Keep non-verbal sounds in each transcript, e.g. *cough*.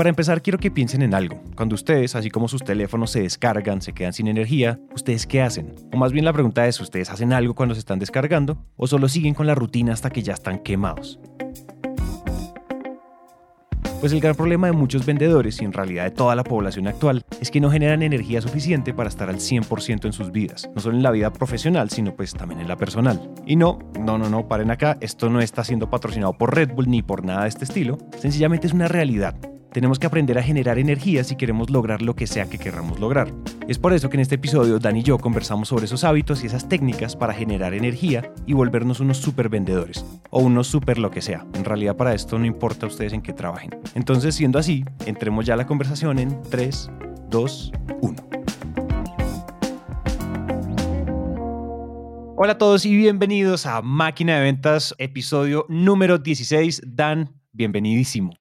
Para empezar, quiero que piensen en algo. Cuando ustedes, así como sus teléfonos se descargan, se quedan sin energía, ¿ustedes qué hacen? O más bien la pregunta es, ¿ustedes hacen algo cuando se están descargando? ¿O solo siguen con la rutina hasta que ya están quemados? Pues el gran problema de muchos vendedores y en realidad de toda la población actual es que no generan energía suficiente para estar al 100% en sus vidas, no solo en la vida profesional, sino pues también en la personal. Y no, no, no, no, paren acá, esto no está siendo patrocinado por Red Bull ni por nada de este estilo, sencillamente es una realidad. Tenemos que aprender a generar energía si queremos lograr lo que sea que queramos lograr. Es por eso que en este episodio Dan y yo conversamos sobre esos hábitos y esas técnicas para generar energía y volvernos unos super vendedores o unos super lo que sea. En realidad para esto no importa ustedes en qué trabajen. Entonces, siendo así, entremos ya a la conversación en 3, 2, 1. Hola a todos y bienvenidos a Máquina de Ventas, episodio número 16. Dan, bienvenidísimo.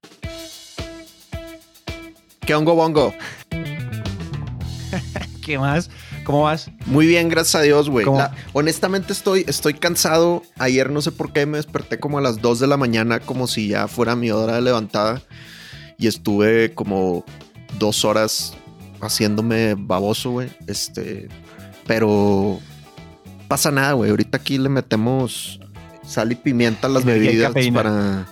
¿Qué hongo bongo? *laughs* ¿Qué más? ¿Cómo vas? Muy bien, gracias a Dios, güey. Honestamente estoy, estoy cansado. Ayer no sé por qué me desperté como a las 2 de la mañana, como si ya fuera mi hora de levantada. Y estuve como dos horas haciéndome baboso, güey. Este, pero pasa nada, güey. Ahorita aquí le metemos sal y pimienta a las bebidas para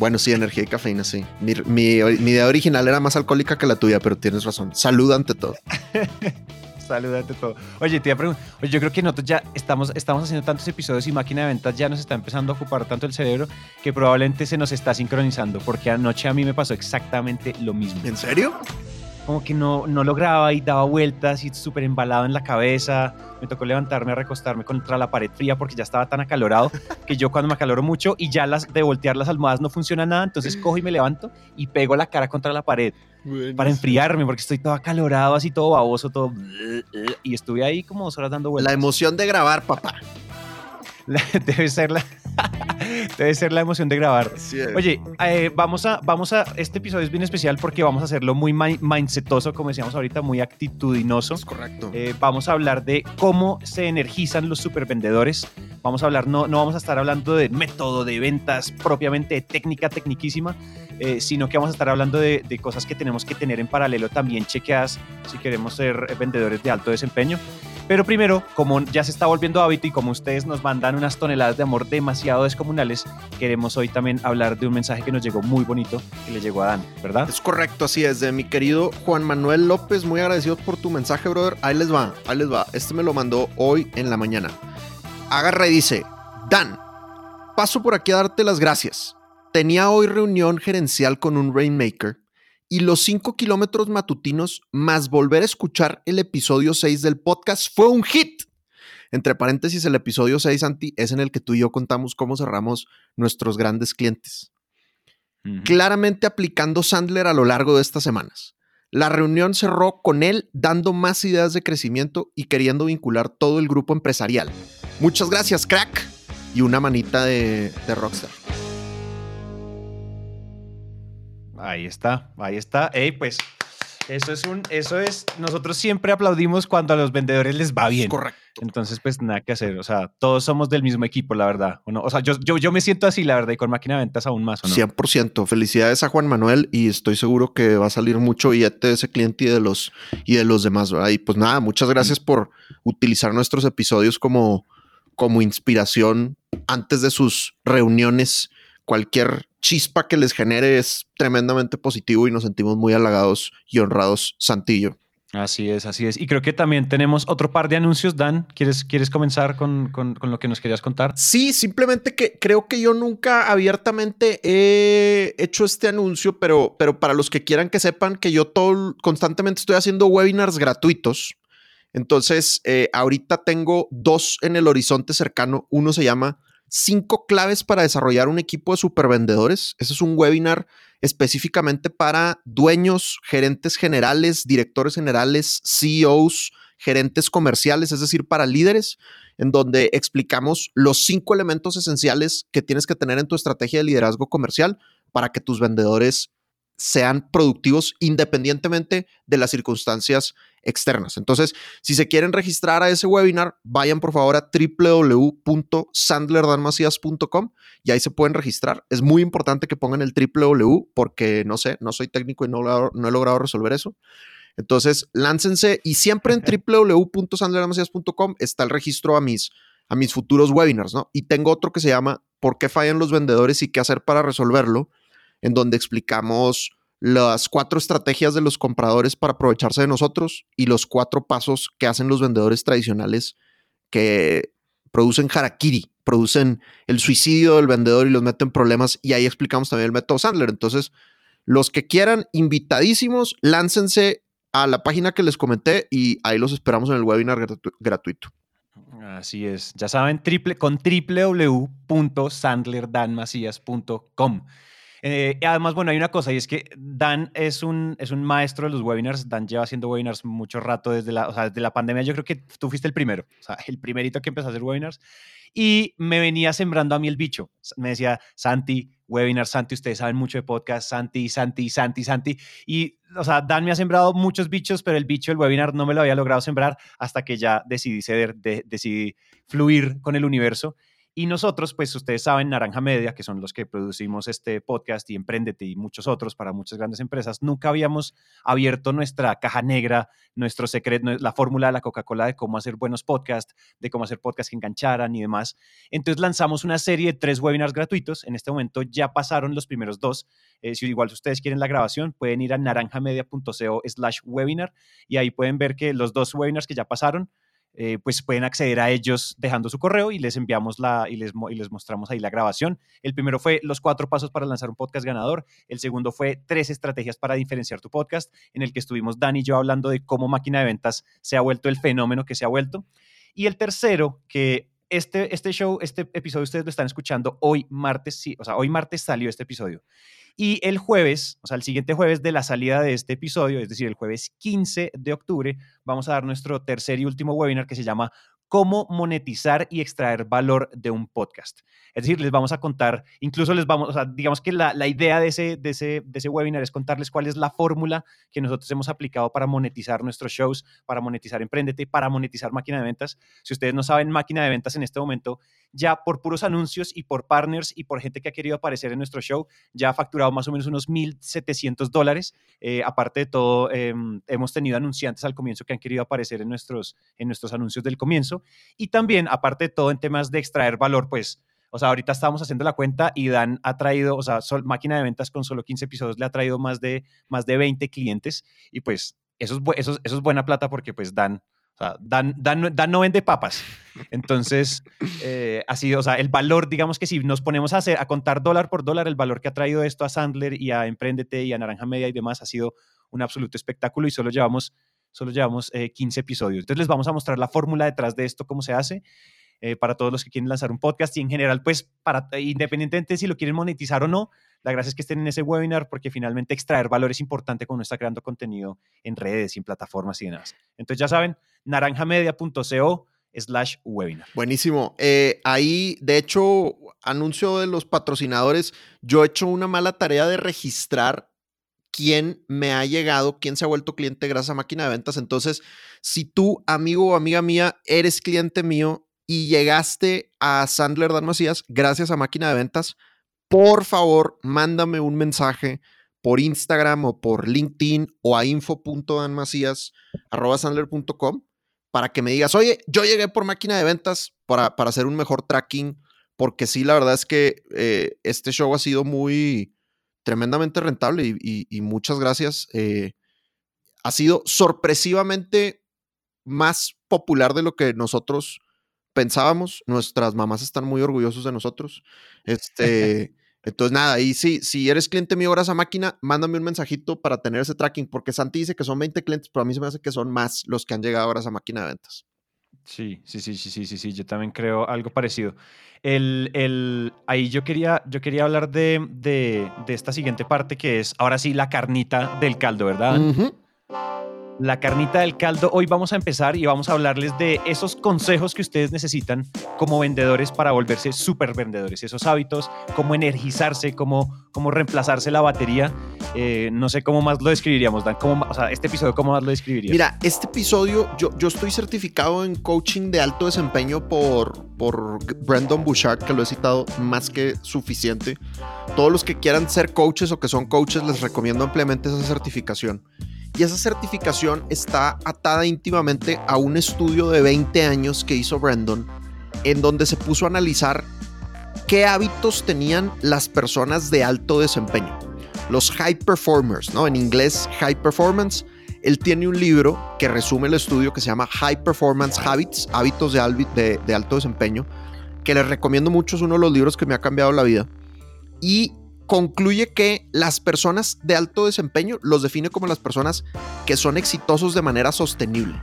bueno, sí, energía y cafeína, sí. Mi, idea original era más alcohólica que la tuya, pero tienes razón. Salud ante todo. *laughs* Salud ante todo. Oye, te iba a preguntar, oye, yo creo que nosotros ya estamos, estamos haciendo tantos episodios y máquina de ventas ya nos está empezando a ocupar tanto el cerebro que probablemente se nos está sincronizando, porque anoche a mí me pasó exactamente lo mismo. ¿En serio? Como que no, no lograba y daba vueltas y súper embalado en la cabeza. Me tocó levantarme a recostarme contra la pared fría porque ya estaba tan acalorado *laughs* que yo cuando me acaloro mucho y ya las de voltear las almohadas no funciona nada, entonces cojo y me levanto y pego la cara contra la pared para enfriarme porque estoy todo acalorado, así todo baboso, todo... Y estuve ahí como dos horas dando vueltas. La emoción de grabar, papá. *laughs* debe ser la *laughs* debe ser la emoción de grabar. Oye, eh, vamos a vamos a este episodio es bien especial porque vamos a hacerlo muy mindsetoso, como decíamos ahorita, muy actitudinoso. Es correcto. Eh, vamos a hablar de cómo se energizan los supervendedores. Vamos a hablar no no vamos a estar hablando de método de ventas propiamente de técnica tecniquísima, eh, sino que vamos a estar hablando de, de cosas que tenemos que tener en paralelo también chequeadas si queremos ser vendedores de alto desempeño. Pero primero, como ya se está volviendo hábito y como ustedes nos mandan unas toneladas de amor demasiado descomunales, queremos hoy también hablar de un mensaje que nos llegó muy bonito, que le llegó a Dan, ¿verdad? Es correcto, así es. De mi querido Juan Manuel López, muy agradecido por tu mensaje, brother. Ahí les va, ahí les va. Este me lo mandó hoy en la mañana. Agarra y dice, Dan, paso por aquí a darte las gracias. Tenía hoy reunión gerencial con un Rainmaker y los 5 kilómetros matutinos más volver a escuchar el episodio 6 del podcast fue un hit. Entre paréntesis, el episodio 6, Santi, es en el que tú y yo contamos cómo cerramos nuestros grandes clientes. Claramente aplicando Sandler a lo largo de estas semanas. La reunión cerró con él dando más ideas de crecimiento y queriendo vincular todo el grupo empresarial. Muchas gracias, crack. Y una manita de, de Rockstar. Ahí está, ahí está. Ey, pues eso es un, eso es, nosotros siempre aplaudimos cuando a los vendedores les va bien. Correcto. Entonces, pues nada que hacer. O sea, todos somos del mismo equipo, la verdad. ¿o, o sea, yo, yo, yo, me siento así, la verdad, y con máquina de ventas aún más. ¿o no? 100%. Felicidades a Juan Manuel y estoy seguro que va a salir mucho billete de ese cliente y de los, y de los demás, ¿verdad? Y pues nada, muchas gracias por utilizar nuestros episodios como, como inspiración antes de sus reuniones. Cualquier chispa que les genere es tremendamente positivo y nos sentimos muy halagados y honrados, Santillo. Así es, así es. Y creo que también tenemos otro par de anuncios, Dan. ¿Quieres, quieres comenzar con, con, con, lo que nos querías contar? Sí, simplemente que creo que yo nunca abiertamente he hecho este anuncio, pero, pero para los que quieran que sepan que yo todo constantemente estoy haciendo webinars gratuitos. Entonces, eh, ahorita tengo dos en el horizonte cercano. Uno se llama cinco claves para desarrollar un equipo de supervendedores. Ese es un webinar específicamente para dueños, gerentes generales, directores generales, CEOs, gerentes comerciales, es decir, para líderes, en donde explicamos los cinco elementos esenciales que tienes que tener en tu estrategia de liderazgo comercial para que tus vendedores sean productivos independientemente de las circunstancias externas. Entonces, si se quieren registrar a ese webinar, vayan por favor a www.sandlerdanmacias.com y ahí se pueden registrar. Es muy importante que pongan el www porque no sé, no soy técnico y no, no he logrado resolver eso. Entonces, láncense y siempre en www.sandlerdanmacias.com está el registro a mis, a mis futuros webinars, ¿no? Y tengo otro que se llama ¿Por qué fallan los vendedores y qué hacer para resolverlo? En donde explicamos las cuatro estrategias de los compradores para aprovecharse de nosotros y los cuatro pasos que hacen los vendedores tradicionales que producen harakiri, producen el suicidio del vendedor y los meten problemas y ahí explicamos también el método Sandler. Entonces, los que quieran, invitadísimos, láncense a la página que les comenté y ahí los esperamos en el webinar gratuito. Así es, ya saben, triple, con www.sandlerdanmacías.com. Eh, además, bueno, hay una cosa y es que Dan es un, es un maestro de los webinars. Dan lleva haciendo webinars mucho rato desde la, o sea, desde la pandemia. Yo creo que tú fuiste el primero, o sea, *laughs* el primerito que empezó a hacer webinars. Y me venía sembrando a mí el bicho. Me decía, Santi, webinar, Santi, ustedes saben mucho de podcast, Santi, Santi, Santi, Santi. Y, o sea, Dan me ha sembrado muchos bichos, pero el bicho del webinar no me lo había logrado sembrar hasta que ya decidí ceder, de, decidí fluir con el universo. Y nosotros, pues ustedes saben, Naranja Media, que son los que producimos este podcast y Emprendete y muchos otros para muchas grandes empresas, nunca habíamos abierto nuestra caja negra, nuestro secreto, la fórmula de la Coca-Cola de cómo hacer buenos podcasts, de cómo hacer podcasts que engancharan y demás. Entonces lanzamos una serie de tres webinars gratuitos. En este momento ya pasaron los primeros dos. Eh, si igual ustedes quieren la grabación, pueden ir a naranjamedia.co slash webinar y ahí pueden ver que los dos webinars que ya pasaron eh, pues pueden acceder a ellos dejando su correo y les enviamos la y les, y les mostramos ahí la grabación. El primero fue los cuatro pasos para lanzar un podcast ganador. El segundo fue tres estrategias para diferenciar tu podcast, en el que estuvimos Dani y yo hablando de cómo máquina de ventas se ha vuelto el fenómeno que se ha vuelto. Y el tercero, que este, este show, este episodio ustedes lo están escuchando hoy martes, sí, o sea, hoy martes salió este episodio. Y el jueves, o sea, el siguiente jueves de la salida de este episodio, es decir, el jueves 15 de octubre, vamos a dar nuestro tercer y último webinar que se llama cómo monetizar y extraer valor de un podcast. Es decir, les vamos a contar, incluso les vamos, o sea, digamos que la, idea de ese, de, ese, de ese webinar es contarles cuál es la fórmula que nosotros hemos aplicado para monetizar nuestros shows, para monetizar Emprendete, para monetizar Máquina de Ventas. Si ustedes no saben, Máquina de Ventas en este momento, ya por puros anuncios y por partners y por gente que ha querido aparecer en nuestro show, ya ha facturado más o menos unos 1.700 dólares. Eh, aparte de todo, em, hemos tenido anunciantes al comienzo que han querido aparecer en nuestros, en nuestros anuncios del comienzo. Y también, aparte de todo, en temas de extraer valor, pues, o sea, ahorita estamos haciendo la cuenta y Dan ha traído, o sea, máquina de ventas con solo 15 episodios le ha traído más de, más de 20 clientes y pues eso es, eso, eso es buena plata porque pues Dan, o sea, Dan, Dan, Dan no vende papas. Entonces, *laughs* eh, ha sido, o sea, el valor, digamos que si nos ponemos a, hacer, a contar dólar por dólar, el valor que ha traído esto a Sandler y a Emprendete y a Naranja Media y demás ha sido un absoluto espectáculo y solo llevamos solo llevamos 15 eh, episodios. Entonces les vamos a mostrar la fórmula detrás de esto, cómo se hace. Eh, para todos los que quieren lanzar un podcast y en general, pues, para, independientemente si lo quieren monetizar o no, la gracia es que estén en ese webinar porque finalmente extraer valor es importante cuando uno está creando contenido en redes en plataformas y demás. Entonces ya saben, naranjamedia.co slash webinar. Buenísimo. Eh, ahí, de hecho, anuncio de los patrocinadores, yo he hecho una mala tarea de registrar quién me ha llegado, quién se ha vuelto cliente gracias a máquina de ventas. Entonces, si tú, amigo o amiga mía, eres cliente mío y llegaste a Sandler Dan Macías gracias a máquina de ventas, por favor, mándame un mensaje por Instagram o por LinkedIn o a info.danmacías.com para que me digas, oye, yo llegué por máquina de ventas para, para hacer un mejor tracking, porque sí, la verdad es que eh, este show ha sido muy, tremendamente rentable y, muchas gracias. Eh, ha sido sorpresivamente más popular de lo que nosotros pensábamos. Nuestras mamás están muy orgullosos de nosotros. *laughs* Este, entonces, nada, y sí, si eres cliente mío horas a máquina, mándame un mensajito para tener ese tracking, porque Santi dice que son 20 clientes, pero a mí se me hace que son más los que han llegado horas a máquina de ventas. Sí, sí, sí, sí, sí, sí, sí, yo también creo algo parecido. El, el, ahí yo quería, yo quería hablar de, de, de, esta siguiente parte que es, ahora sí, la carnita del caldo, ¿verdad? La carnita del caldo. Hoy vamos a empezar y vamos a hablarles de esos consejos que ustedes necesitan como vendedores para volverse súper vendedores, esos hábitos, cómo energizarse, cómo, cómo reemplazarse la batería. Eh, no sé cómo más lo describiríamos, Dan. ¿Cómo, o sea, este episodio, ¿cómo más lo describirías? Mira, este episodio, yo, yo estoy certificado en coaching de alto desempeño por, por Brandon Bouchard, que lo he citado más que suficiente. Todos los que quieran ser coaches o que son coaches, les recomiendo ampliamente esa certificación. Y esa certificación está atada íntimamente a un estudio de 20 años que hizo Brandon, en donde se puso a analizar qué hábitos tenían las personas de alto desempeño, los high performers, ¿no? En inglés, high performance. Él tiene un libro que resume el estudio que se llama High Performance Habits, hábitos de, alto desempeño, que les recomiendo mucho, es uno de los libros que me ha cambiado la vida. Y concluye que las personas de alto desempeño los define como las personas que son exitosos de manera sostenible.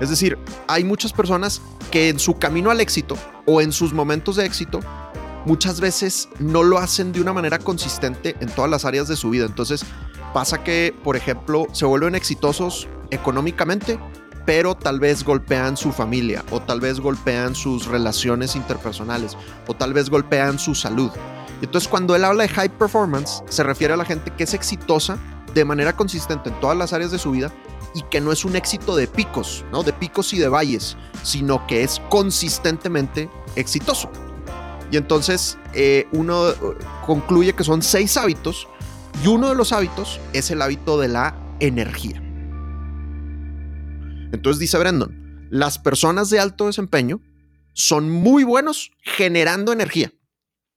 Es decir, hay muchas personas que en su camino al éxito o en sus momentos de éxito muchas veces no lo hacen de una manera consistente en todas las áreas de su vida. Entonces pasa que, por ejemplo, se vuelven exitosos económicamente, pero tal vez golpean su familia o tal vez golpean sus relaciones interpersonales o tal vez golpean su salud. Entonces, cuando él habla de high performance, se refiere a la gente que es exitosa de manera consistente en todas las áreas de su vida y que no es un éxito de picos, ¿no? De picos y de valles, sino que es consistentemente exitoso. Y entonces eh, uno concluye que son seis hábitos y uno de los hábitos es el hábito de la energía. Entonces dice Brandon, las personas de alto desempeño son muy buenos generando energía.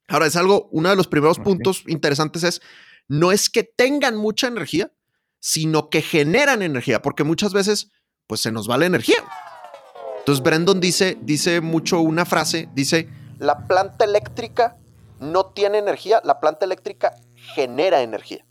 Ahora, es algo, uno de los primeros puntos interesantes es, no es que tengan mucha energía, sino que generan energía, porque muchas veces, pues se nos va la energía. Entonces, Brandon dice, dice mucho una frase, dice, la planta eléctrica no tiene energía, la planta eléctrica genera energía.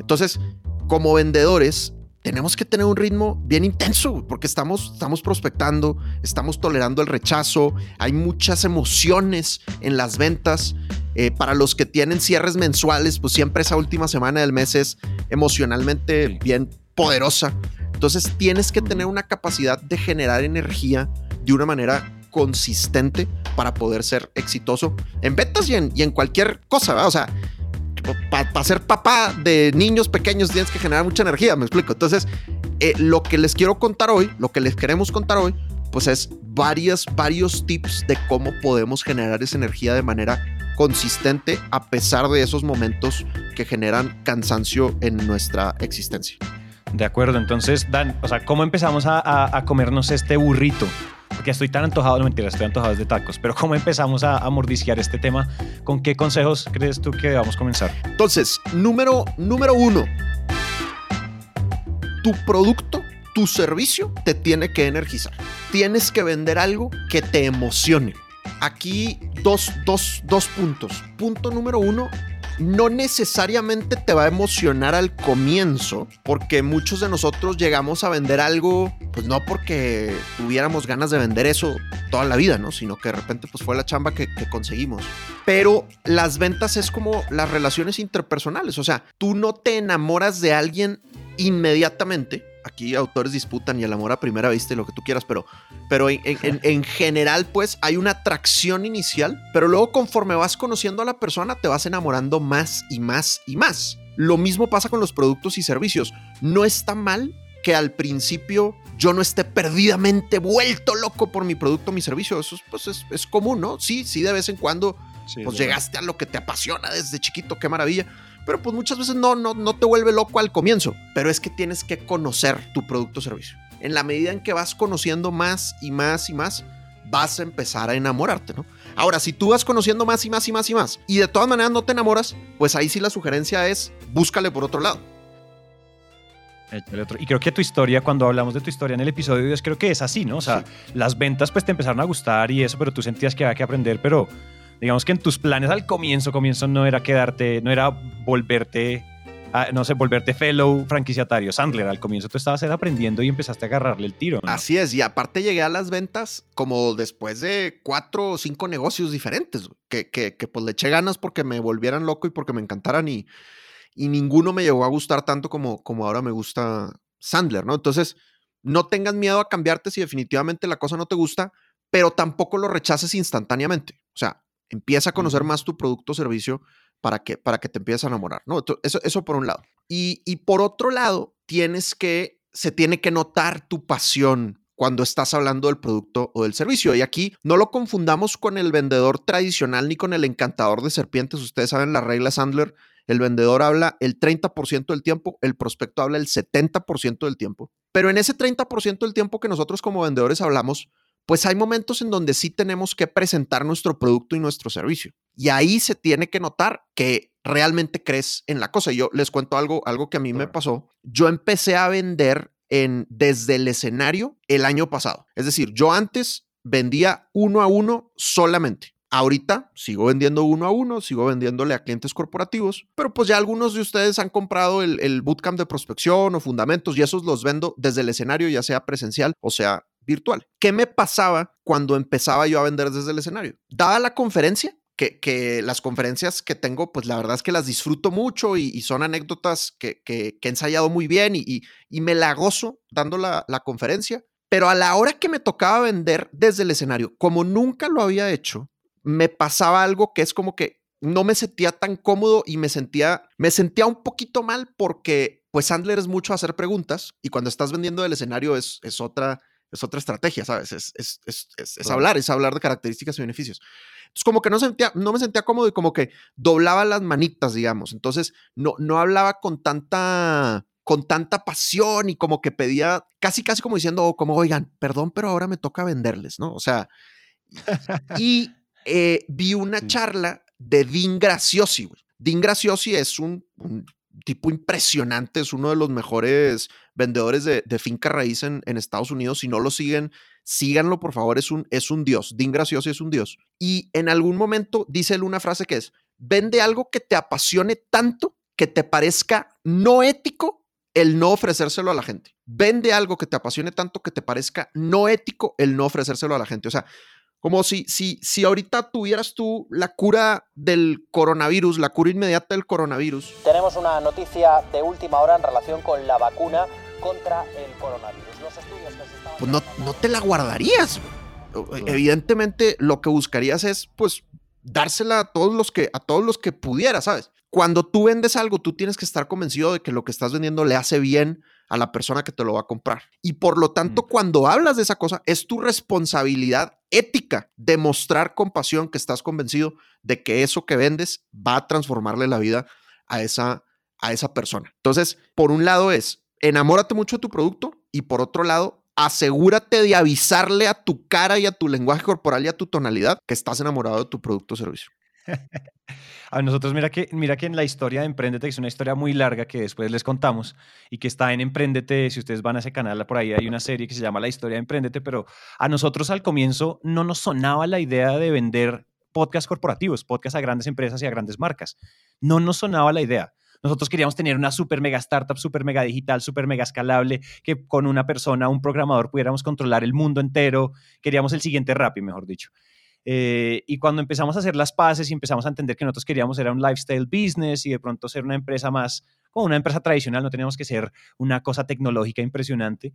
Entonces, como vendedores, tenemos que tener un ritmo bien intenso porque estamos, estamos prospectando, estamos tolerando el rechazo, hay muchas emociones en las ventas. Eh, para los que tienen cierres mensuales, pues siempre esa última semana del mes es emocionalmente bien poderosa. Entonces tienes que tener una capacidad de generar energía de una manera consistente para poder ser exitoso en ventas y en, y en cualquier cosa. ¿verdad? O sea, para ser papá de niños pequeños tienes que generar mucha energía, me explico. Entonces, eh, lo que les quiero contar hoy, lo que les queremos contar hoy, pues es varias, varios tips de cómo podemos generar esa energía de manera consistente a pesar de esos momentos que generan cansancio en nuestra existencia. De acuerdo, entonces, Dan, o sea, ¿cómo empezamos a, a comernos este burrito? Porque estoy tan antojado, no mentira, estoy antojado de tacos, pero ¿cómo empezamos a, a este tema? ¿Con qué consejos crees tú que a comenzar? Entonces, número, número uno, tu producto, tu servicio te tiene que energizar. Tienes que vender algo que te emocione. Aquí dos, dos, dos puntos. Punto número uno, no necesariamente te va a emocionar al comienzo, porque muchos de nosotros llegamos a vender algo, pues no porque tuviéramos ganas de vender eso toda la vida, ¿no? Sino que de repente pues fue la chamba que, conseguimos. Pero las ventas es como las relaciones interpersonales, o sea, tú no te enamoras de alguien inmediatamente, aquí autores disputan y el amor a primera vista y lo que tú quieras, pero, pero en, en, en, general, pues hay una atracción inicial, pero luego conforme vas conociendo a la persona, te vas enamorando más y más y más. Lo mismo pasa con los productos y servicios. No está mal que al principio yo no esté perdidamente vuelto loco por mi producto o mi servicio. Eso pues es, es, común, ¿no? Sí, sí, de vez en cuando sí, pues llegaste a lo que te apasiona desde chiquito, qué maravilla pero pues muchas veces no, no, no te vuelve loco al comienzo, pero es que tienes que conocer tu producto o servicio. En la medida en que vas conociendo más y más y más, vas a empezar a enamorarte, ¿no? Ahora, si tú vas conociendo más y más y más y más, y de todas maneras no te enamoras, pues ahí sí la sugerencia es búscale por otro lado. Y creo que tu historia, cuando hablamos de tu historia en el episodio 10, creo que es así, ¿no? O sea, sí. las ventas pues te empezaron a gustar y eso, pero tú sentías que había que aprender, pero digamos que en tus planes al comienzo, comienzo no era quedarte, no era volverte, a, no sé, volverte fellow franquiciatario Sandler. Al comienzo tú estabas aprendiendo y empezaste a agarrarle el tiro. Así es, y aparte llegué a las ventas como después de cuatro o cinco negocios diferentes, que, que, que pues le eché ganas porque me volvieran loco y porque me encantaran y, y ninguno me llegó a gustar tanto como, como ahora me gusta Sandler, ¿no? Entonces, no tengas miedo a cambiarte si definitivamente la cosa no te gusta, pero tampoco lo rechaces instantáneamente. O sea, empieza a conocer más tu producto o servicio para que, para que te empieces a enamorar, ¿no? Eso, eso por un lado. Y, y por otro lado, tienes que, se tiene que notar tu pasión cuando estás hablando del producto o del servicio. Y aquí no lo confundamos con el vendedor tradicional ni con el encantador de serpientes. Ustedes saben la regla Sandler. El vendedor habla el 30% del tiempo, el prospecto habla el 70% del tiempo. Pero en ese 30% del tiempo que nosotros como vendedores hablamos, pues hay momentos en donde sí tenemos que presentar nuestro producto y nuestro servicio. Y ahí se tiene que notar que realmente crees en la cosa. Yo les cuento algo, algo que a mí me pasó. Yo empecé a vender en, desde el escenario el año pasado. Es decir, yo antes vendía uno a uno solamente. Ahorita sigo vendiendo uno a uno, sigo vendiéndole a clientes corporativos, pero pues ya algunos de ustedes han comprado el, el bootcamp de prospección o fundamentos y esos los vendo desde el escenario, ya sea presencial o sea virtual. ¿Qué me pasaba cuando empezaba yo a vender desde el escenario? Daba la conferencia, que, las conferencias que tengo, pues la verdad es que las disfruto mucho y, son anécdotas que, he ensayado muy bien y, me la gozo dando la, la, conferencia. Pero a la hora que me tocaba vender desde el escenario, como nunca lo había hecho, me pasaba algo que es como que no me sentía tan cómodo y me sentía, me sentía un poquito mal porque pues Sandler es mucho hacer preguntas y cuando estás vendiendo del escenario es, es otra es otra estrategia, ¿sabes? Es, es, es, es hablar, es hablar de características y beneficios. Entonces, como que no, sentía, no me sentía cómodo y como que doblaba las manitas, digamos. Entonces, no, no hablaba con tanta, con tanta pasión y como que pedía, casi, casi como diciendo, como, oigan, perdón, pero ahora me toca venderles, ¿no? O sea, y *laughs* eh, vi una charla de Dean Graciosi. Dean Graciosi es un, un tipo impresionante, es uno de los mejores vendedores de, finca raíz en, Estados Unidos. Si no lo siguen, síganlo, por favor, es un, es un dios. Dean Graciosi es un dios. Y en algún momento dice él una frase que es, vende algo que te apasione tanto que te parezca no ético el no ofrecérselo a la gente. Vende algo que te apasione tanto que te parezca no ético el no ofrecérselo a la gente. O sea, como si, si, si ahorita tuvieras tú la cura del coronavirus, la cura inmediata del coronavirus. Tenemos una noticia de última hora en relación con la vacuna contra el coronavirus. Los estudios que se estaban... Pues no, no te la guardarías. Evidentemente lo que buscarías es pues dársela a todos los que a todos los que pudieras, ¿sabes? Cuando tú vendes algo, tú tienes que estar convencido de que lo que estás vendiendo le hace bien a la persona que te lo va a comprar. Y por lo tanto, mm. cuando hablas de esa cosa, es tu responsabilidad ética demostrar con pasión que estás convencido de que eso que vendes va a transformarle la vida a esa, a esa persona. Entonces, por un lado es, enamórate mucho de tu producto y por otro lado, asegúrate de avisarle a tu cara y a tu lenguaje corporal y a tu tonalidad que estás enamorado de tu producto o servicio. *laughs* A nosotros, mira que, mira que en la historia de Emprendete, que es una historia muy larga que después les contamos y que está en Emprendete, si ustedes van a ese canal, por ahí hay una serie que se llama La historia de Emprendete, pero a nosotros al comienzo no nos sonaba la idea de vender podcasts corporativos, podcasts a grandes empresas y a grandes marcas. No nos sonaba la idea. Nosotros queríamos tener una super mega startup, super mega digital, super mega escalable, que con una persona, un programador, pudiéramos controlar el mundo entero. Queríamos el siguiente Rappi, mejor dicho. Eh, y cuando empezamos a hacer las paces y empezamos a entender que nosotros queríamos era un lifestyle business y de pronto ser una empresa más como una empresa tradicional, no teníamos que ser una cosa tecnológica impresionante,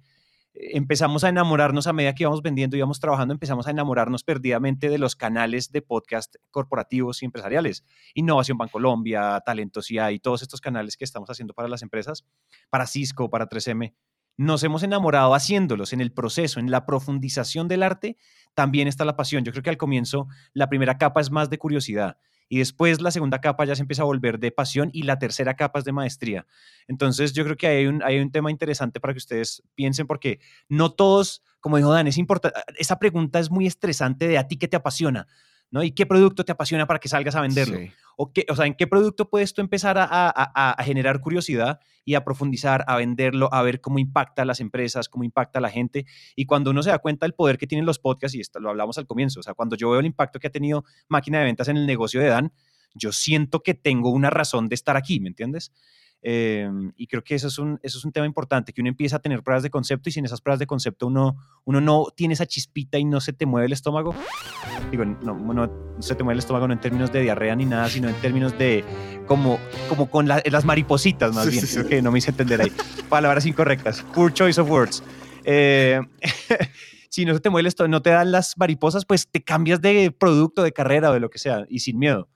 empezamos a enamorarnos a medida que íbamos vendiendo, íbamos trabajando, empezamos a enamorarnos perdidamente de los canales de podcast corporativos y empresariales. Innovación Bancolombia, Talentos y todos estos canales que estamos haciendo para las empresas, para Cisco, para 3M. Nos hemos enamorado haciéndolos en el proceso, en la profundización del arte, también está la pasión. Yo creo que al comienzo la primera capa es más de curiosidad y después la segunda capa ya se empieza a volver de pasión y la tercera capa es de maestría. Entonces yo creo que hay un, hay un tema interesante para que ustedes piensen porque no todos, como dijo Dan, es importante, esa pregunta es muy estresante de a ti que te apasiona. ¿No? ¿Y qué producto te apasiona para que salgas a venderlo? O, qué, o sea, ¿en qué producto puedes tú empezar a, generar curiosidad y a profundizar, a venderlo, a ver cómo impacta a las empresas, cómo impacta a la gente? Y cuando uno se da cuenta del poder que tienen los podcasts, y esto lo hablamos al comienzo, o sea, cuando yo veo el impacto que ha tenido máquina de ventas en el negocio de Dan, yo siento que tengo una razón de estar aquí, ¿me entiendes? Eh, y creo que eso es, un, eso es un tema importante, que uno empieza a tener pruebas de concepto y sin esas pruebas de concepto uno, uno no tiene esa chispita y no se te mueve el estómago. Digo, no, no se te mueve el estómago no en términos de diarrea ni nada, sino en términos de como, como con las maripositas más bien. Creo que no me hice entender ahí. Palabras incorrectas. Poor choice of words. Eh, *laughs* si no se te mueve el estómago, no te dan las mariposas, pues te cambias de producto, de carrera o de lo que sea y sin miedo.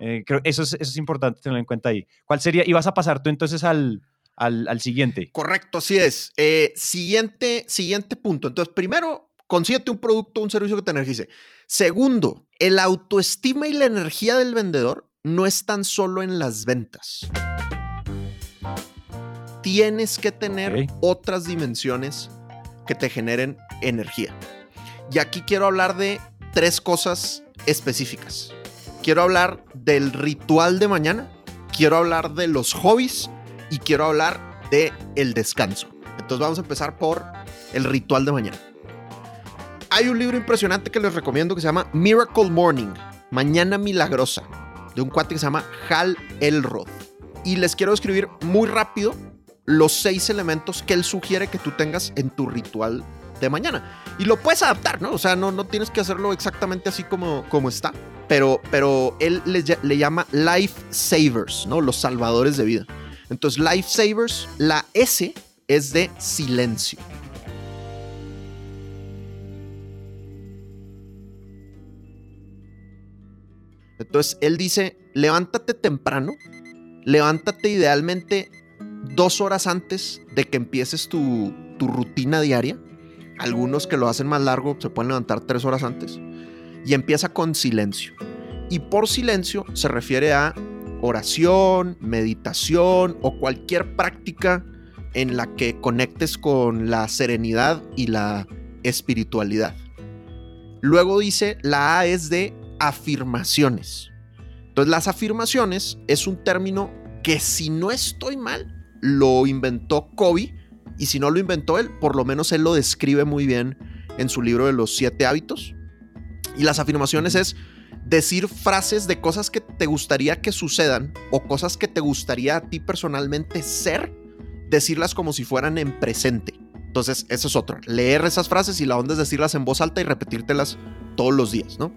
Eh, creo eso es, eso es importante tenerlo en cuenta ahí. ¿Cuál sería? Y vas a pasar tú entonces al, al, siguiente. Correcto, así es. Eh, siguiente, siguiente punto. Entonces, primero, consíguete un producto, un servicio que te energice. Segundo, el autoestima y la energía del vendedor no están solo en las ventas. Tienes que tener otras dimensiones que te generen energía. Y aquí quiero hablar de tres cosas específicas quiero hablar del ritual de mañana, quiero hablar de los hobbies y quiero hablar de el descanso. Entonces vamos a empezar por el ritual de mañana. Hay un libro impresionante que les recomiendo que se llama Miracle Morning, Mañana Milagrosa, de un cuate que se llama Hal Elrod. Y les quiero escribir muy rápido los seis elementos que él sugiere que tú tengas en tu ritual de mañana. Y lo puedes adaptar, ¿no? O sea, no, no tienes que hacerlo exactamente así como, como está pero, pero él le, le llama life savers, ¿no? Los salvadores de vida. Entonces, life savers, la S es de silencio. Entonces, él dice, levántate temprano, levántate idealmente dos horas antes de que empieces tu, tu rutina diaria. Algunos que lo hacen más largo se pueden levantar tres horas antes y empieza con silencio. Y por silencio se refiere a oración, meditación o cualquier práctica en la que conectes con la serenidad y la espiritualidad. Luego dice, la A es de afirmaciones. Entonces las afirmaciones es un término que si no estoy mal, lo inventó Kobe y si no lo inventó él, por lo menos él lo describe muy bien en su libro de los siete hábitos. Y las afirmaciones es decir frases de cosas que te gustaría que sucedan o cosas que te gustaría a ti personalmente ser, decirlas como si fueran en presente. Entonces, eso es otro. Leer esas frases y la onda es decirlas en voz alta y repetírtelas todos los días, ¿no?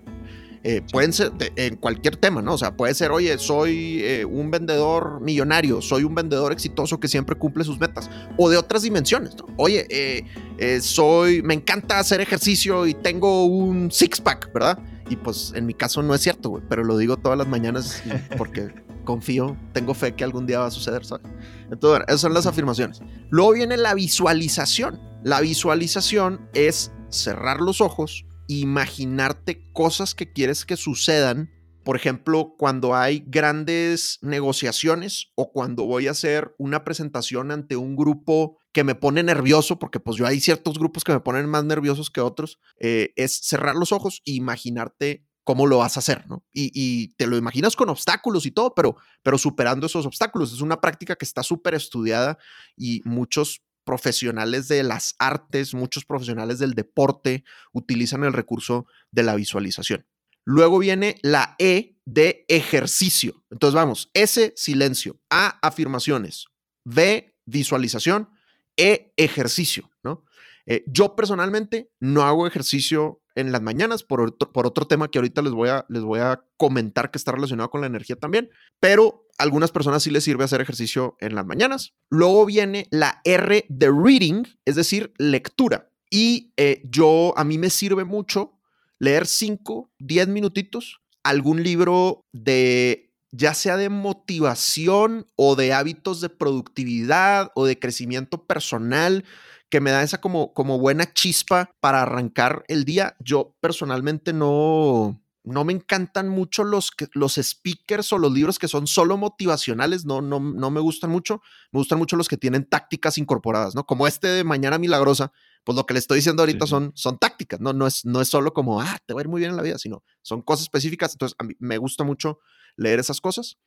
Eh, pueden ser en cualquier tema, ¿no? O sea, puede ser, oye, soy eh, un vendedor millonario, soy un vendedor exitoso que siempre cumple sus metas, o de otras dimensiones, ¿no? Oye, eh, soy, me encanta hacer ejercicio y tengo un six pack, ¿verdad? Y pues en mi caso no es cierto, güey, pero lo digo todas las mañanas porque *laughs* confío, tengo fe que algún día va a suceder, ¿sabes? Entonces, esas son las afirmaciones. Luego viene la visualización. La visualización es cerrar los ojos, imaginarte cosas que quieres que sucedan. Por ejemplo, cuando hay grandes negociaciones o cuando voy a hacer una presentación ante un grupo que me pone nervioso, porque pues yo hay ciertos grupos que me ponen más nerviosos que otros, eh, es cerrar los ojos e imaginarte cómo lo vas a hacer, ¿no? Y, te lo imaginas con obstáculos y todo, pero, pero superando esos obstáculos. Es una práctica que está súper estudiada y muchos profesionales de las artes, muchos profesionales del deporte utilizan el recurso de la visualización. Luego viene la E de ejercicio. Entonces vamos, S, silencio, A, afirmaciones, B, visualización, E, ejercicio. Eh, yo personalmente no hago ejercicio en las mañanas por otro, por otro tema que ahorita les voy, a, les voy a comentar que está relacionado con la energía también, pero a algunas personas sí les sirve hacer ejercicio en las mañanas. Luego viene la R de reading, es decir, lectura. Y eh, yo, a mí me sirve mucho leer 5, 10 minutitos algún libro de ya sea de motivación o de hábitos de productividad o de crecimiento personal que me da esa como, como buena chispa para arrancar el día. Yo personalmente no, no me encantan mucho los, los speakers o los libros que son solo motivacionales, no, no, no me gustan mucho. Me gustan mucho los que tienen tácticas incorporadas, ¿no? Como este de Mañana Milagrosa, pues lo que le estoy diciendo ahorita son, son tácticas, ¿no? No es, no es solo como, ah, te va a ir muy bien en la vida, sino son cosas específicas. Entonces, a mí me gusta mucho leer esas cosas.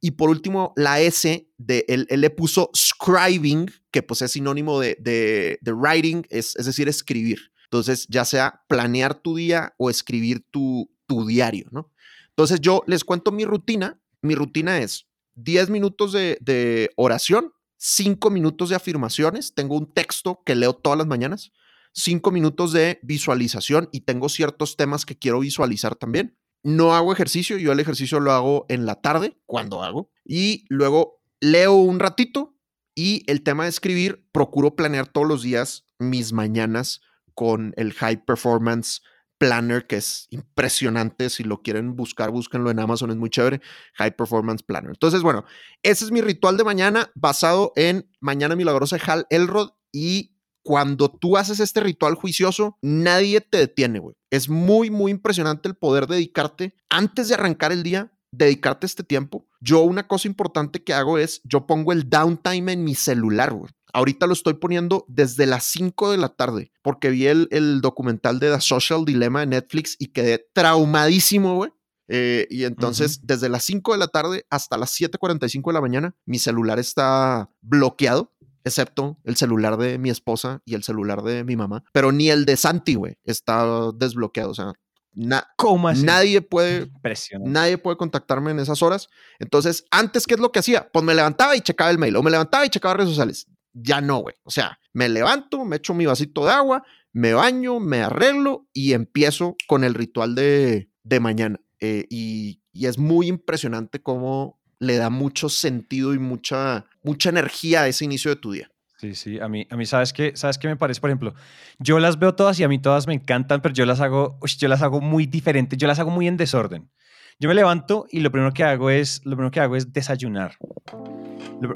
Y por último, la S, de, él, le puso scribing, que pues es sinónimo de, de, writing, es, es decir, escribir. Entonces, ya sea planear tu día o escribir tu, tu diario, ¿no? Entonces, yo les cuento mi rutina. Mi rutina es 10 minutos de, de oración, 5 minutos de afirmaciones. Tengo un texto que leo todas las mañanas. 5 minutos de visualización y tengo ciertos temas que quiero visualizar también. No hago ejercicio, yo el ejercicio lo hago en la tarde, cuando hago, y luego leo un ratito y el tema de escribir, procuro planear todos los días mis mañanas con el High Performance Planner, que es impresionante. Si lo quieren buscar, búsquenlo en Amazon, es muy chévere. High Performance Planner. Entonces, bueno, ese es mi ritual de mañana basado en Mañana Milagrosa de Hal Elrod y cuando tú haces este ritual juicioso, nadie te detiene, güey. Es muy, muy impresionante el poder dedicarte antes de arrancar el día, dedicarte este tiempo. Yo una cosa importante que hago es, yo pongo el downtime en mi celular, güey. Ahorita lo estoy poniendo desde las 5 de la tarde, porque vi el, el documental de The Social Dilemma de Netflix y quedé traumadísimo, güey. Eh, y entonces, desde las 5 de la tarde hasta las 7:45 de la mañana, mi celular está bloqueado, excepto el celular de mi esposa y el celular de mi mamá. Pero ni el de Santi, güey, está desbloqueado. O sea, ¿Cómo así? nadie puede, *laughs* nadie puede contactarme en esas horas. Entonces, antes, ¿qué es lo que hacía? Pues me levantaba y checaba el mail, o me levantaba y checaba redes sociales. Ya no, güey. O sea, me levanto, me echo mi vasito de agua, me baño, me arreglo y empiezo con el ritual de, de mañana. Eh, y, y, es muy impresionante cómo le da mucho sentido y mucha, mucha energía a ese inicio de tu día. Sí, sí, a mí, a mí ¿sabes qué? ¿Sabes qué me parece? Por ejemplo, yo las veo todas y a mí todas me encantan, pero yo las hago, yo las hago muy diferentes, yo las hago muy en desorden. Yo me levanto y lo primero que hago es, lo primero que hago es desayunar.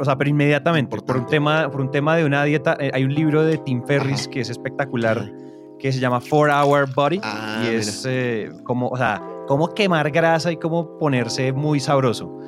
O sea, pero inmediatamente, por un, tema, por un tema de una dieta, eh, hay un libro de Tim Ferris que es espectacular, que se llama Four Hour Body, Ah, y es eh, como, o sea, cómo quemar grasa y cómo ponerse muy sabroso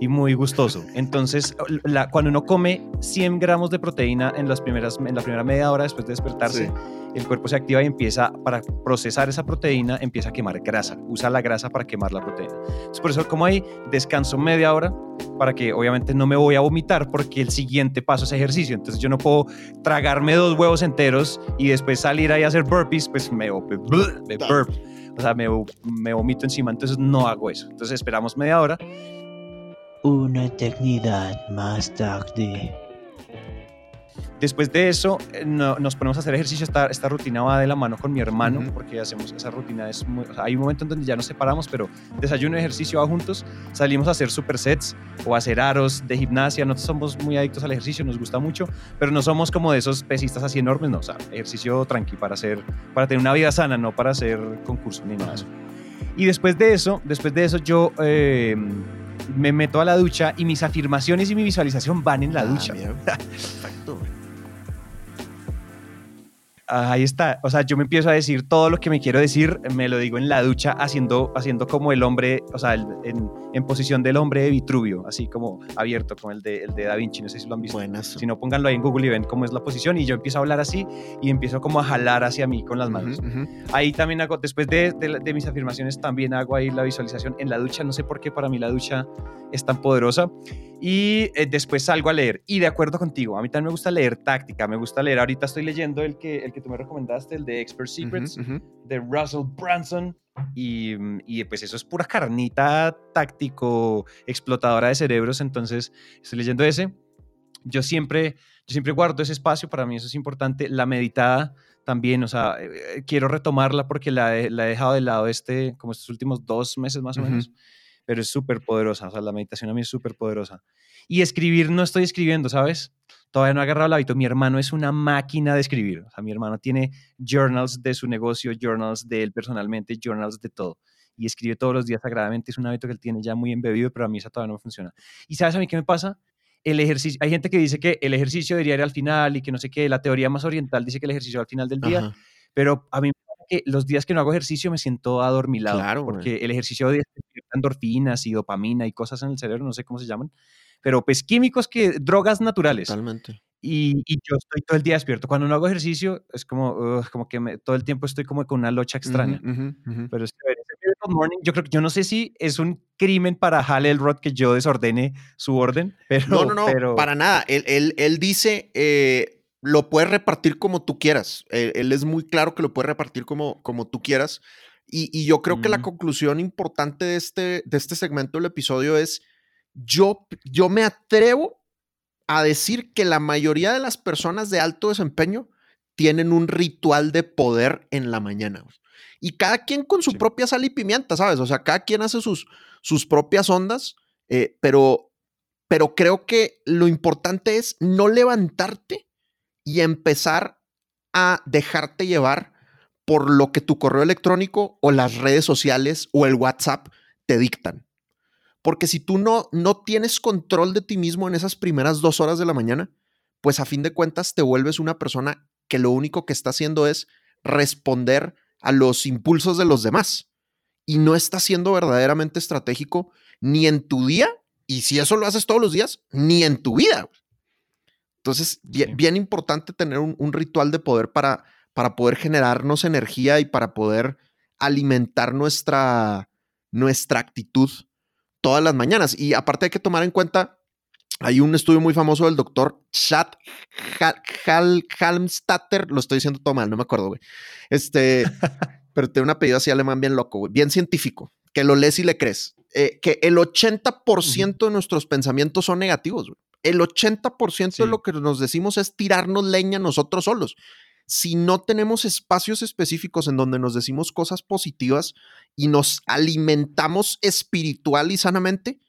y muy gustoso. Entonces, la, cuando uno come 100 gramos de proteína en, las primeras, en la primera media hora después de despertarse, Sí. el cuerpo se activa y empieza, para procesar esa proteína, empieza a quemar grasa. Usa la grasa para quemar la proteína. Entonces, por eso, como ahí, descanso media hora para que obviamente no me voy a vomitar porque el siguiente paso es ejercicio. Entonces, yo no puedo tragarme dos huevos enteros y después salir ahí a hacer burpees, pues me, me, me burp. O sea, me, me vomito encima, entonces no hago eso. Entonces esperamos media hora Una eternidad más tarde. Después de eso, eh, no- nos ponemos a hacer ejercicio. Esta, esta rutina va de la mano con mi hermano, Ujú. porque hacemos esa rutina. Es muy- o sea, hay un momento en donde ya nos separamos, pero desayuno y ejercicio va juntos. Salimos a hacer supersets o a hacer aros de gimnasia. Nosotros somos muy adictos al ejercicio, nos gusta mucho, pero no somos como de esos pesistas así enormes, no. O sea, ejercicio tranqui para, hacer, para tener una vida sana, no para hacer concurso ni nada de eso. Y después de eso, después de eso, yo eh, me meto a la ducha y mis afirmaciones y mi visualización van en la Ah, ducha. mira. *laughs* Perfecto. Ahí está. O sea, yo me empiezo a decir todo lo que me quiero decir, me lo digo en la ducha, haciendo, haciendo como el hombre, o sea, el- en, en posición del hombre de Vitruvio, así como abierto, como el de, el de Da Vinci. No sé si lo han visto. Buenas. Si no, pónganlo ahí en Google y ven cómo es la posición. Y yo empiezo a hablar así y empiezo como a jalar hacia mí con las manos. Ahí también hago, después de, de mis afirmaciones, también hago ahí la visualización en la ducha. No sé por qué para mí la ducha es tan poderosa. Y eh, después salgo a leer. Y de acuerdo contigo, a mí también me gusta leer táctica, me gusta leer. Ahorita estoy leyendo el que, el que tú me recomendaste, el de Expert Secrets, de Russell Branson. Y, mm, y pues eso es pura carnita táctico, explotadora de cerebros. Entonces estoy leyendo ese. Yo siempre, yo siempre guardo ese espacio, para mí eso es importante. La meditada también, o sea, eh, eh, quiero retomarla porque la he, la he dejado de lado este, como estos últimos dos meses más o menos, pero es súper poderosa, o sea, la meditación a mí es súper poderosa. Y escribir no estoy escribiendo, ¿sabes? Todavía no he agarrado el hábito. Mi hermano es una máquina de escribir. O sea, mi hermano tiene journals de su negocio, journals de él personalmente, journals de todo. Y escribe todos los días sagradamente. Es un hábito que él tiene ya muy embebido, pero a mí eso todavía no funciona. ¿Y sabes a mí qué me pasa? El ejercicio, hay gente que dice que el ejercicio debería ir al final y que no sé qué, la teoría más oriental dice que el ejercicio al final del día, Ajá. pero a mí que los días que no hago ejercicio me siento adormilado, Claro, porque el ejercicio despierta endorfinas y dopamina y cosas en el cerebro, no sé cómo se llaman, pero pues químicos que, drogas naturales. Totalmente. Y, y yo estoy todo el día despierto. Cuando no hago ejercicio, es como, ugh, como que me- todo el tiempo estoy como con una locha extraña. Ujú, ujú, ujú. Pero es. Ese Miracle Morning, yo creo que yo no sé si es un crimen para Hal Elrod que yo desordene su orden, *laughs* pero No, no, no, pero- para nada. Él, él- él dice, eh, lo puedes repartir como tú quieras. Él, él es muy claro que lo puedes repartir como, como tú quieras. Y, y yo creo que la Mm. conclusión importante de este, de este segmento del episodio es yo, yo me atrevo a decir que la mayoría de las personas de alto desempeño tienen un ritual de poder en la mañana. Y cada quien con su propia sal y pimienta, ¿sabes? O sea, cada quien hace sus, sus propias ondas, eh, pero, pero creo que lo importante es no levantarte y empezar a dejarte llevar por lo que tu correo electrónico o las redes sociales o el WhatsApp te dictan. Porque si tú no, no tienes control de ti mismo en esas primeras dos horas de la mañana, pues a fin de cuentas te vuelves una persona que lo único que está haciendo es responder a los impulsos de los demás y no está siendo verdaderamente estratégico ni en tu día, y si eso lo haces todos los días, ni en tu vida. Entonces, bien, importante tener un, un, ritual de poder para, para poder generarnos energía y para poder alimentar nuestra, nuestra actitud todas las mañanas. Y aparte hay que tomar en cuenta, hay un estudio muy famoso del doctor Chad Halmstatter, lo estoy diciendo todo mal, no me acuerdo, güey. Este, *laughs* pero tiene un apellido así alemán bien loco, güey, bien científico, que lo lees y le crees. Eh, que el 80% de nuestros pensamientos son negativos, güey. El 80% de lo que nos decimos es tirarnos leña nosotros solos si no tenemos espacios específicos en donde nos decimos cosas positivas y nos alimentamos espiritual y sanamente,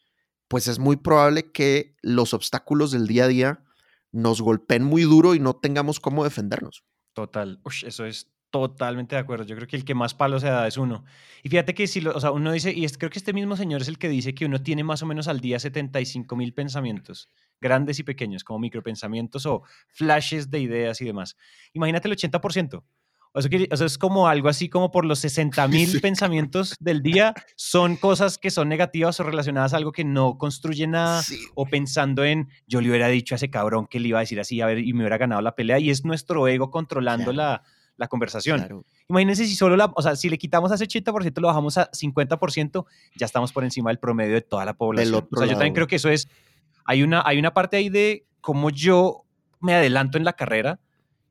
pues es muy probable que los obstáculos del día a día nos golpeen muy duro y no tengamos cómo defendernos. Total, eso es Totalmente de acuerdo. Yo creo que el que más palo se da es uno. Y fíjate que si lo, o sea, uno dice, y creo que este mismo señor es el que dice que uno tiene más o menos al día 75 mil pensamientos, grandes y pequeños, como micropensamientos o flashes de ideas y demás. Imagínate el 80%. O sea, que, es como algo así como por los 60 *laughs* mil pensamientos del día son cosas que son negativas o relacionadas a algo que no construye nada o pensando en yo le hubiera dicho a ese cabrón que le iba a decir así a ver y me hubiera ganado la pelea y es nuestro ego controlando la, la conversación. Imagínense si solo la, o sea, si le quitamos a ese 80%, lo bajamos a 50%, ya estamos por encima del promedio de toda la población. O sea, yo también creo que eso es, hay una, hay una parte ahí de cómo yo me adelanto en la carrera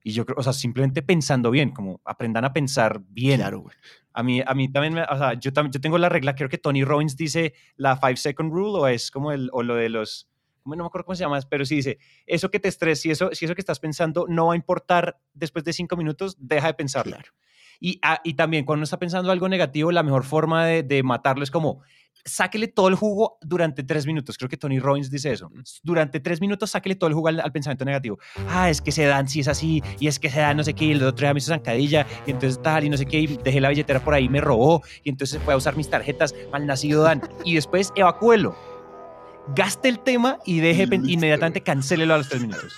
y yo creo, o sea, simplemente pensando bien, como aprendan a pensar bien. Claro, A mí, a mí también, o sea, yo, yo tengo la regla, creo que Tony Robbins dice la 5 second rule o es como el, o lo de los no me acuerdo cómo se llama, pero sí dice, eso que te estresa, si eso, si eso que estás pensando no va a importar después de cinco minutos, deja de pensarlo. Y, ah, y también cuando uno está pensando algo negativo, la mejor forma de, de matarlo es como, sáquele todo el jugo durante tres minutos. Creo que Tony Robbins dice eso. Durante tres minutos, sáquele todo el jugo al, pensamiento negativo. Ah, es que se dan si es así, y es que se dan no sé qué, y el otro día me hizo zancadilla, y entonces tal, y no sé qué, y dejé la billetera por ahí, me robó, y entonces fue a usar mis tarjetas, mal nacido Dan, y después evacúelo gaste el tema y deje inmediatamente cancélelo a los tres minutos.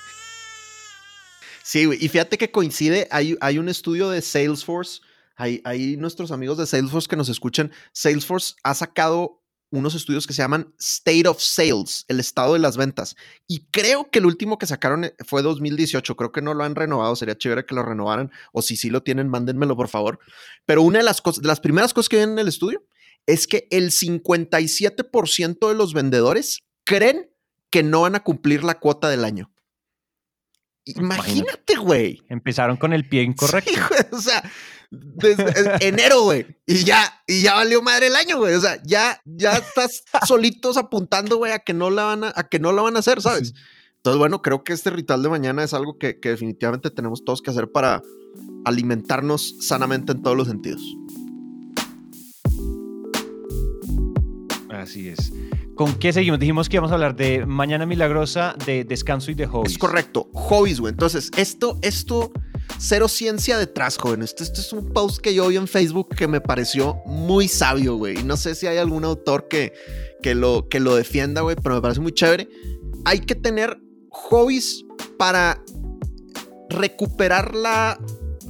Sí, y fíjate que coincide, hay, hay un estudio de Salesforce, hay, hay nuestros amigos de Salesforce que nos escuchan, Salesforce ha sacado unos estudios que se llaman State of Sales, el estado de las ventas. Y creo que el último que sacaron eh, fue 2018, creo que no lo han renovado, sería chévere que lo renovaran, o si sí lo tienen, mándenmelo por favor. Pero una de las, cosas, de las primeras cosas que vienen en el estudio es que el 57% de los vendedores creen que no van a cumplir la cuota del año. Imagínate, güey. Empezaron con el pie incorrecto. o sea, desde enero, güey. Y ya, y ya valió madre el año, güey. O sea, ya, ya estás *laughs* solitos apuntando, güey, a que no la van a, a que no la van a hacer, ¿sabes? Entonces, bueno, creo que este ritual de mañana es algo que, que definitivamente tenemos todos que hacer para alimentarnos sanamente en todos los sentidos. Así es. ¿Con qué seguimos? Dijimos que íbamos a hablar de Mañana Milagrosa, de descanso y de hobbies. Es correcto, hobbies, güey. Entonces, esto, esto, cero ciencia detrás, joven. Esto, esto es un post que yo vi en Facebook que me pareció muy sabio, güey. Y no sé si hay algún autor que, que, lo, que lo defienda, güey, pero me parece muy chévere. Hay que tener hobbies para recuperar la,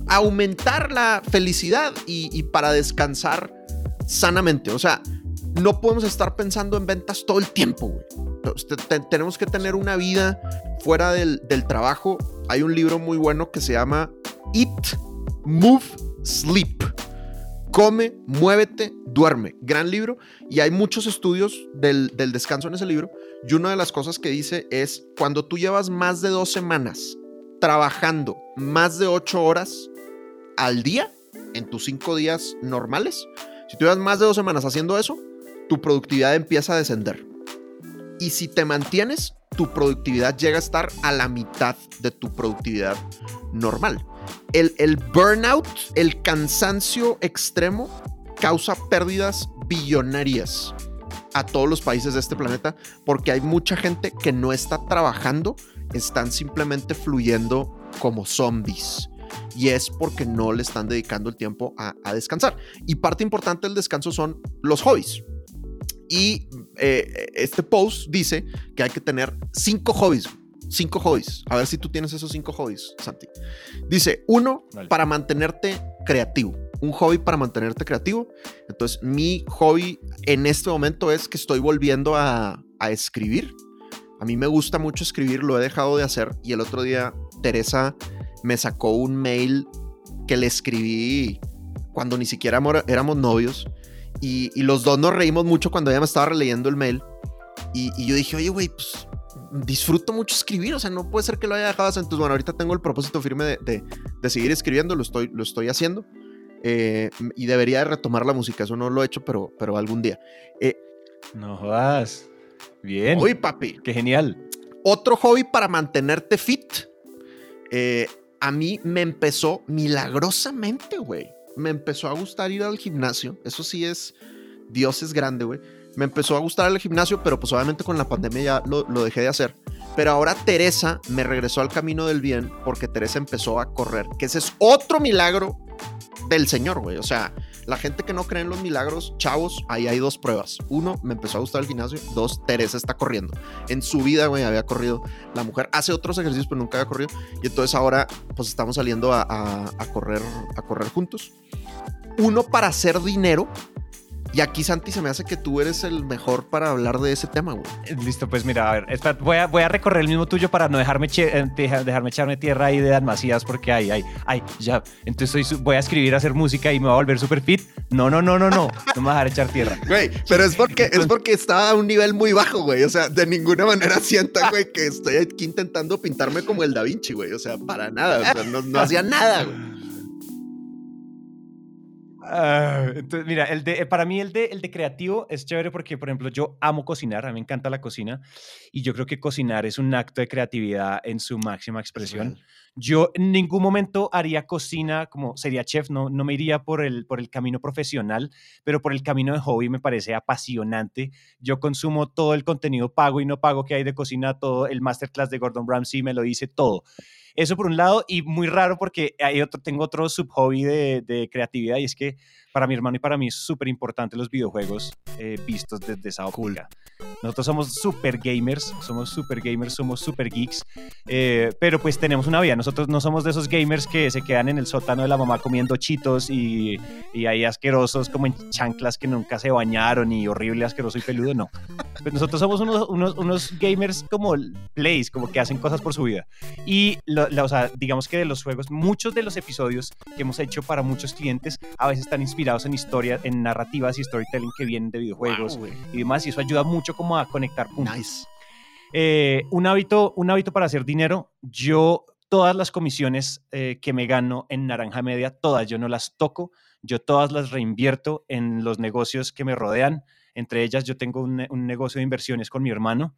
aumentar la felicidad y, y para descansar sanamente. O sea, no podemos estar pensando en ventas todo el tiempo, güey. tenemos que tener una vida fuera del, trabajo. Hay un libro muy bueno que se llama Eat, Move, Sleep. Come, muévete, duerme. Gran libro. Y hay muchos estudios del, del descanso en ese libro. Y una de las cosas que dice es, cuando tú llevas más de dos semanas trabajando más de ocho horas al día, en tus cinco días normales, si tú llevas más de dos semanas haciendo eso, tu productividad empieza a descender. Y si te mantienes, tu productividad llega a estar a la mitad de tu productividad normal. El, el burnout, el cansancio extremo, causa pérdidas billonarias a todos los países de este planeta porque hay mucha gente que no está trabajando, están simplemente fluyendo como zombies. Y es porque no le están dedicando el tiempo a, a descansar. Y parte importante del descanso son los hobbies. Y eh, este post dice que hay que tener cinco hobbies. Cinco hobbies. A ver si tú tienes esos cinco hobbies, Santi. Dice, uno, para mantenerte creativo. Un hobby para mantenerte creativo. Entonces, mi hobby en este momento es que estoy volviendo a, a escribir. A mí me gusta mucho escribir, lo he dejado de hacer. Y el otro día, Teresa me sacó un mail que le escribí cuando ni siquiera éramos novios. Y, y los dos nos reímos mucho cuando ella me estaba releyendo el mail. Y, y yo dije, oye, güey, pues disfruto mucho escribir. O sea, no puede ser que lo haya dejado así. Entonces, bueno, ahorita tengo el propósito firme de, de- de seguir escribiendo. Lo estoy, lo estoy haciendo. Eh, y debería de retomar la música. Eso no lo he hecho, pero, pero algún día. Eh, No jodas. Bien. Oye, papi, Qué genial. otro hobby para mantenerte fit. eh, a mí me empezó milagrosamente, güey. Me empezó a gustar ir al gimnasio. Eso sí es. Dios es grande, güey. Me empezó a gustar el gimnasio, pero pues obviamente con la pandemia ya lo, lo dejé de hacer. Pero ahora Teresa me regresó al camino del bien porque Teresa empezó a correr. Que ese es otro milagro del Señor, güey. O sea, la gente que no cree en los milagros, chavos, ahí hay dos pruebas. Uno, me empezó a gustar el gimnasio. Dos, Teresa está corriendo. En su vida, güey, había corrido. La mujer hace otros ejercicios, pero nunca había corrido. Y entonces ahora, pues estamos saliendo a, a- correr, a correr juntos. Uno para hacer dinero. Y aquí, Santi, se me hace que tú eres el mejor para hablar de ese tema, güey. Listo, pues mira, a ver, espera, voy, a, voy a recorrer el mismo tuyo para no dejarme, che- eh, deja- dejarme echarme tierra ahí de Dalmacías porque ay, ay, ay, ya. Entonces soy voy a escribir, a hacer música y me voy a volver super fit. No, no, no, no, no. No me vas a dejar echar tierra. Güey, pero es porque, es porque estaba a un nivel muy bajo, güey. O sea, de ninguna manera sienta, güey, que estoy aquí intentando pintarme como el Da Vinci, güey. O sea, para nada. O sea, no, no hacía nada, güey. Ah, entonces, mira, el de, para mí el de, el de creativo es chévere porque, por ejemplo, yo amo cocinar, a mí me encanta la cocina y yo creo que cocinar es un acto de creatividad en su máxima expresión. Yo en ningún momento haría cocina como sería chef, no, no me iría por el, por el camino profesional, pero por el camino de hobby me parece apasionante. Yo consumo todo el contenido pago y no pago que hay de cocina, todo el masterclass de Gordon Ramsay me lo dice todo. Eso por un lado, y muy raro porque hay otro, tengo otro subhobby de, de creatividad y es que para mi hermano y para mí es súper importante los videojuegos eh, vistos desde esa óptica. Nosotros somos super gamers, somos super gamers, somos super geeks, eh, pero pues tenemos una vida. Nosotros no somos de esos gamers que se quedan en el sótano de la mamá comiendo chitos y, y ahí asquerosos como en chanclas que nunca se bañaron y horrible, asqueroso y peludo, no. Pues nosotros somos unos, unos, unos gamers como plays, como que hacen cosas por su vida. Y, lo- la- o sea, digamos que de los juegos, muchos de los episodios que hemos hecho para muchos clientes a veces están inspirados en historias, en narrativas y storytelling que vienen de videojuegos Wow, y demás, y eso ayuda mucho como a conectar puntos. Nice. Eh, un, hábito, un hábito para hacer dinero, yo todas las comisiones eh, que me gano en Naranja Media, todas yo no las toco, yo todas las reinvierto en los negocios que me rodean. Entre ellas yo tengo un, un negocio de inversiones con mi hermano,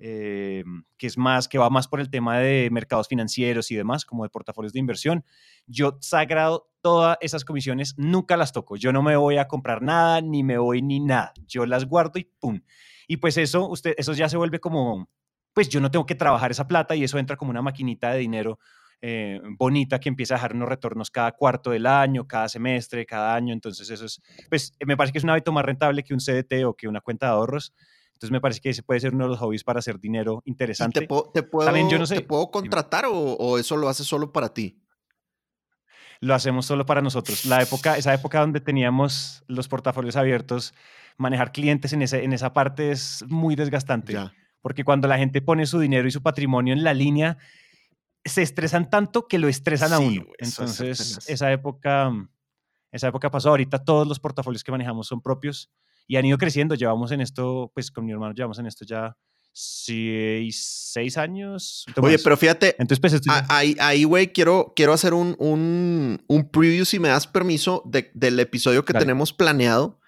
eh, que es más, que va más por el tema de mercados financieros y demás, como de portafolios de inversión. Yo sagrado todas esas comisiones, nunca las toco. Yo no me voy a comprar nada, ni me voy ni nada. Yo las guardo y pum. Y pues eso, usted, eso ya se vuelve como, pues yo no tengo que trabajar esa plata y eso entra como una maquinita de dinero eh, bonita que empieza a dejar unos retornos cada cuarto del año, cada semestre, cada año. Entonces eso es, pues me parece que es un hábito más rentable que un CDT o que una cuenta de ahorros. Entonces me parece que ese puede ser uno de los hobbies para hacer dinero ¿Y interesante. te, puedo- te puedo, También yo no sé. ¿Te puedo contratar o, o eso lo haces solo para ti? Lo hacemos solo para nosotros. La época, esa época donde teníamos los portafolios abiertos, manejar clientes en, ese, en esa parte es muy desgastante. Ya. Porque cuando la gente pone su dinero y su patrimonio en la línea, se estresan tanto que lo estresan a Sí, uno. eso es Entonces, esa época, esa época pasó. Ahorita todos los portafolios que manejamos son propios y han ido creciendo. Llevamos en esto, pues con mi hermano llevamos en esto ya seis, seis años. Oye, pero fíjate, Entonces, pues ahí, ahí, güey, quiero, quiero hacer un, un, un preview, si me das permiso, de- del episodio que Dale. tenemos planeado.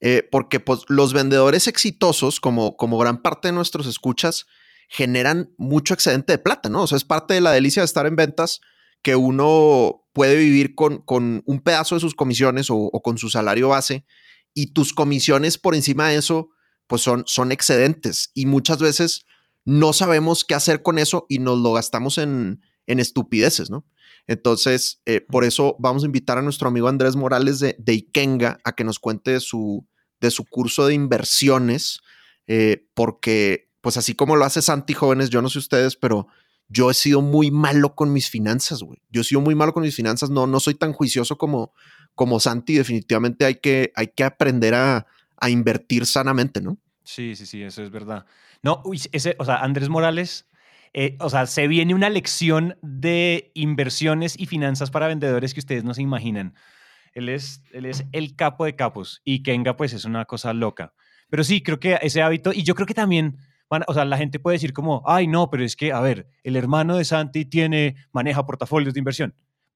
Eh, porque pues, los vendedores exitosos, como, como gran parte de nuestros escuchas, generan mucho excedente de plata, ¿no? O sea, es parte de la delicia de estar en ventas que uno puede vivir con, con un pedazo de sus comisiones o, o, con su salario base y tus comisiones por encima de eso, pues son, son excedentes y muchas veces no sabemos qué hacer con eso y nos lo gastamos en, en estupideces, ¿no? Entonces, eh, por eso vamos a invitar a nuestro amigo Andrés Morales de, de Ikenga a que nos cuente de su, de su curso de inversiones, eh, porque pues así como lo hace Santi Jóvenes, yo no sé ustedes, pero yo he sido muy malo con mis finanzas, güey. Yo he sido muy malo con mis finanzas, no, no soy tan juicioso como, como Santi, definitivamente hay que, hay que aprender a, a invertir sanamente, ¿no? Sí, sí, sí, eso es verdad. No, uy, ese, o sea, Andrés Morales, eh, o sea, se viene una lección de inversiones y finanzas para vendedores que ustedes no se imaginan. Él es, él es el capo de capos y Kenga pues es una cosa loca. Pero sí, creo que ese hábito, y yo creo que también, o sea, la gente puede decir como, ay, no, pero es que, a ver, el hermano de Santi tiene, maneja portafolios de inversión.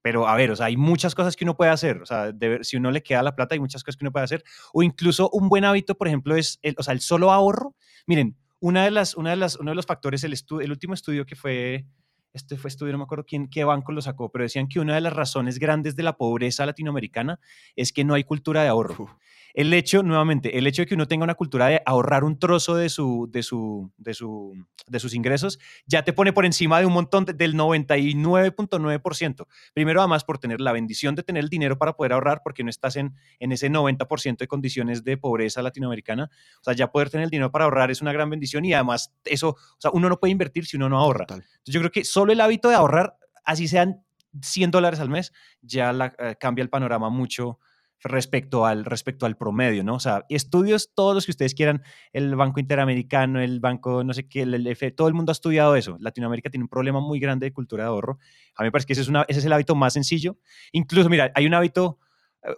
Pero a ver, o sea, hay muchas cosas que uno puede hacer. O sea, si uno le queda la plata, hay muchas cosas que uno puede hacer. O incluso un buen hábito, por ejemplo, es el, o sea, el solo ahorro. Miren, una de las, una de las, uno de los factores, el, el último estudio que fue, este fue estudio, no me acuerdo quién, qué banco lo sacó, pero decían que una de las razones grandes de la pobreza latinoamericana es que no hay cultura de ahorro. El hecho, nuevamente, el hecho de que uno tenga una cultura de ahorrar un trozo de, su, de, su, de, su, de sus ingresos, ya te pone por encima de un montón de, del 99.9%. Primero, además, por tener la bendición de tener el dinero para poder ahorrar, porque no estás en, en ese 90% de condiciones de pobreza latinoamericana. O sea, ya poder tener el dinero para ahorrar es una gran bendición y además eso, o sea, uno no puede invertir si uno no ahorra. Total. Entonces, yo creo que solo el hábito de ahorrar, así sean 100 dólares al mes, ya la, eh, cambia el panorama mucho respecto al, respecto al promedio, ¿no? O sea, estudios todos los que ustedes quieran, el Banco Interamericano, el Banco no sé qué, el F, todo el mundo ha estudiado eso. Latinoamérica tiene un problema muy grande de cultura de ahorro. A mí me parece que ese es, una, ese es el hábito más sencillo. Incluso, mira, hay un hábito,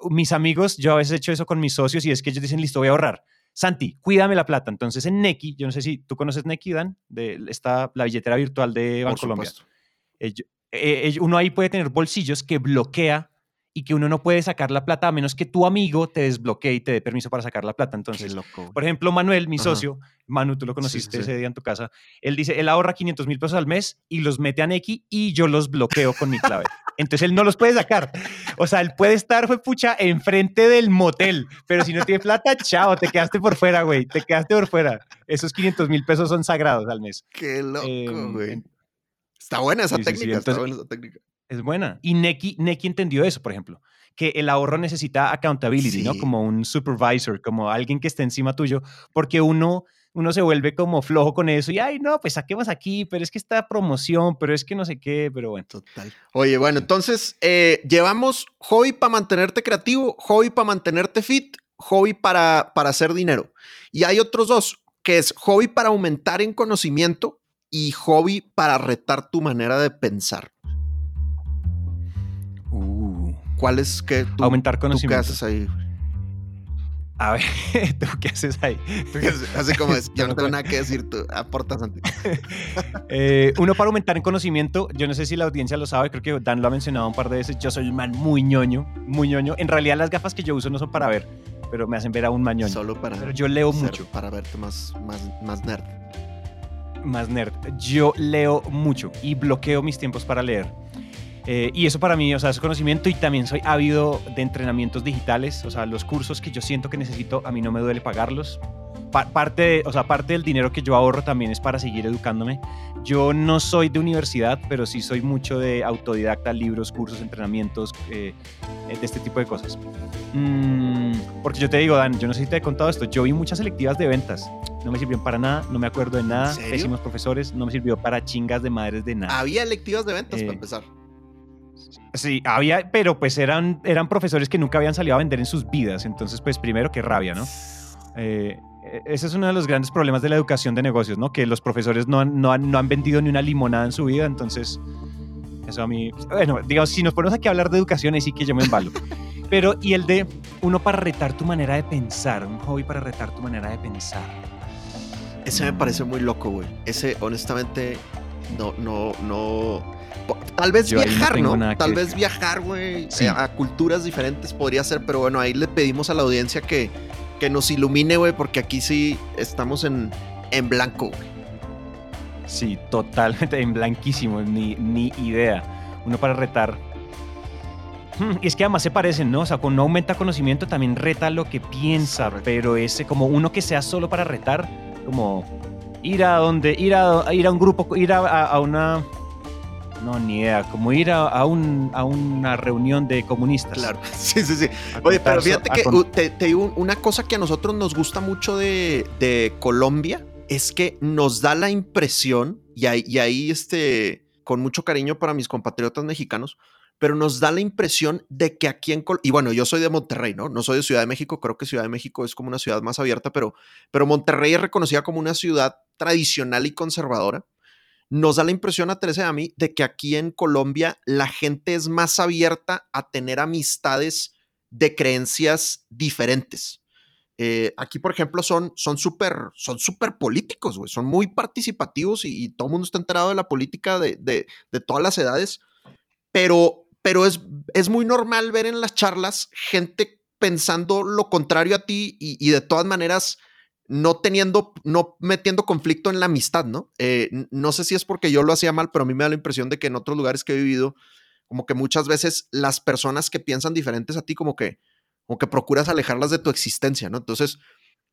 uh, mis amigos, yo a veces he hecho eso con mis socios y es que ellos dicen, listo, voy a ahorrar. Santi, cuídame la plata. Entonces en Neki, yo no sé si tú conoces Neki, Dan, de esta, la billetera virtual de Bancolombia. Eh, eh, uno ahí puede tener bolsillos que bloquea y que uno no puede sacar la plata a menos que tu amigo te desbloquee y te dé permiso para sacar la plata. Entonces, loco. por ejemplo, Manuel, mi Ajá. socio, Manu, tú lo conociste sí, sí, ese día en tu casa, él dice, él ahorra 500 mil pesos al mes y los mete a Neki y yo los bloqueo con mi clave. Entonces él no los puede sacar. O sea, él puede estar, fue pucha, enfrente del motel, pero si no tiene plata, chao, te quedaste por fuera, güey, te quedaste por fuera. Esos 500 mil pesos son sagrados al mes. Qué loco, eh, güey. Está buena esa técnica, Entonces, está buena esa técnica. Es buena. Y Neki, Neki entendió eso, por ejemplo, que el ahorro necesita accountability, sí. ¿no? Como un supervisor, como alguien que esté encima tuyo, porque uno, uno se vuelve como flojo con eso y, ay, no, pues saquemos aquí, pero es que esta promoción, pero es que no sé qué, pero bueno. Total. Oye, bueno, entonces eh, llevamos hobby para mantenerte creativo, hobby para mantenerte fit, hobby para, para hacer dinero. Y hay otros dos, que es hobby para aumentar en conocimiento y hobby para retar tu manera de pensar. ¿Cuál es que tú, aumentar conocimiento? *laughs* ¿tú qué haces ahí? A ver, ¿tú qué haces ahí? Así como es, *laughs* yo no tengo nada que decir, tú aportas antes. *laughs* eh, uno para aumentar en conocimiento, yo no sé si la audiencia lo sabe, creo que Dan lo ha mencionado un par de veces, yo soy un man muy ñoño, muy ñoño. En realidad las gafas que yo uso no son para ver, pero me hacen ver aún más ñoño. Solo para Pero yo leo ser, mucho. Para verte más, más, más nerd. Más nerd. Yo leo mucho y bloqueo mis tiempos para leer. Eh, y eso para mí, o sea, es conocimiento y también soy ávido de entrenamientos digitales, o sea, los cursos que yo siento que necesito, a mí no me duele pagarlos. Pa parte, de, o sea, parte del dinero que yo ahorro también es para seguir educándome. Yo no soy de universidad, pero sí soy mucho de autodidacta, libros, cursos, entrenamientos, eh, de este tipo de cosas. Mm, porque yo te digo, Dan, yo no sé si te he contado esto, yo vi muchas selectivas de ventas. No me sirvieron para nada, no me acuerdo de nada. Pésimos profesores, no me sirvió para chingas de madres de nada. Había electivas de ventas eh, para empezar. Sí, había, pero pues eran, eran profesores que nunca habían salido a vender en sus vidas. Entonces, pues primero, qué rabia, ¿no? Eh, ese es uno de los grandes problemas de la educación de negocios, ¿no? Que los profesores no han, no han, no han vendido ni una limonada en su vida. Entonces, eso a mí, bueno, digamos, si nos ponemos aquí a hablar de educación, ahí sí que yo me embalo. *laughs* Pero, y el de uno para retar tu manera de pensar, un hobby para retar tu manera de pensar. Ese me parece muy loco, güey. Ese, honestamente, no, no, no Tal vez Yo viajar, ¿no? ¿no? Tal vez viajar, güey, sí. a culturas diferentes podría ser, pero bueno, ahí le pedimos a la audiencia que, que nos ilumine, güey, porque aquí sí estamos en, en blanco, güey. Sí, totalmente en blanquísimo, ni, ni idea. Uno para retar. Hmm, Y es que además se parecen, ¿no? O sea, con no aumenta conocimiento también reta lo que piensa, Correcto. pero ese como uno que sea solo para retar, como ir a donde, ir a, ir a un grupo, ir a- a una, no, ni idea, como ir a, a un, a una reunión de comunistas. Claro, *laughs* sí, sí, sí. Oye, pero fíjate que uh, te, te digo una cosa que a nosotros nos gusta mucho de, de Colombia es que nos da la impresión, y ahí, y ahí este, con mucho cariño para mis compatriotas mexicanos, pero nos da la impresión de que aquí en Colombia, y bueno, yo soy de Monterrey, ¿no? No soy de Ciudad de México, creo que Ciudad de México es como una ciudad más abierta, pero, pero Monterrey es reconocida como una ciudad tradicional y conservadora. Nos da la impresión a Teresa y a mí de que aquí en Colombia la gente es más abierta a tener amistades de creencias diferentes. Eh, aquí, por ejemplo, son son súper son súper políticos, güey. Son muy participativos y, y todo el mundo está enterado de la política de, de- de todas las edades. Pero, pero es, es muy normal ver en las charlas gente pensando lo contrario a ti y de todas maneras no teniendo, no metiendo conflicto en la amistad, ¿no? Eh, no sé si es porque yo lo hacía mal, pero a mí me da la impresión de que en otros lugares que he vivido, como que muchas veces las personas que piensan diferentes a ti, como que, como que procuras alejarlas de tu existencia, ¿no? Entonces,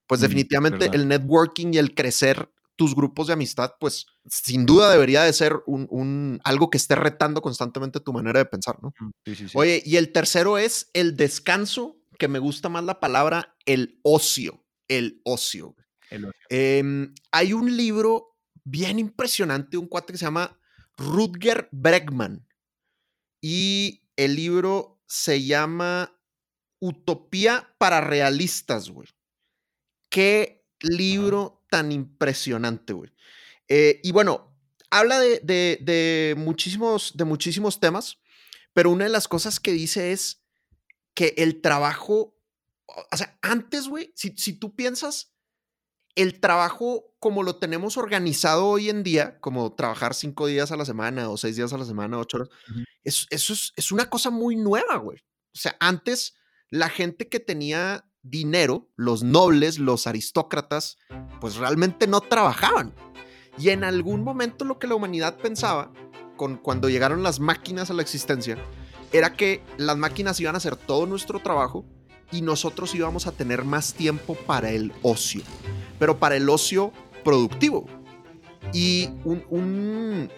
pues Mm, definitivamente el networking y el crecer tus grupos de amistad, pues sin duda debería de ser un, un- algo que esté retando constantemente tu manera de pensar, ¿no? Sí, sí, sí. Oye, y el tercero es el descanso, que me gusta más la palabra, el ocio, el ocio. El ocio. Em, hay un libro bien impresionante, un cuate que se llama Rutger Bregman. Y el libro se llama Utopía para realistas, güey. Qué libro tan impresionante, güey. Eh, y bueno, habla de, de- de muchísimos, de muchísimos temas, pero una de las cosas que dice es que el trabajo, o sea, antes, güey, si, si tú piensas, el trabajo como lo tenemos organizado hoy en día, como trabajar cinco días a la semana o seis días a la semana, ocho horas, es- eso es, es una cosa muy nueva, güey. O sea, antes la gente que tenía dinero, los nobles, los aristócratas, pues realmente no trabajaban. Y en algún momento lo que la humanidad pensaba, con, cuando llegaron las máquinas a la existencia, era que las máquinas iban a hacer todo nuestro trabajo y nosotros íbamos a tener más tiempo para el ocio, pero para el ocio productivo. Y un- un-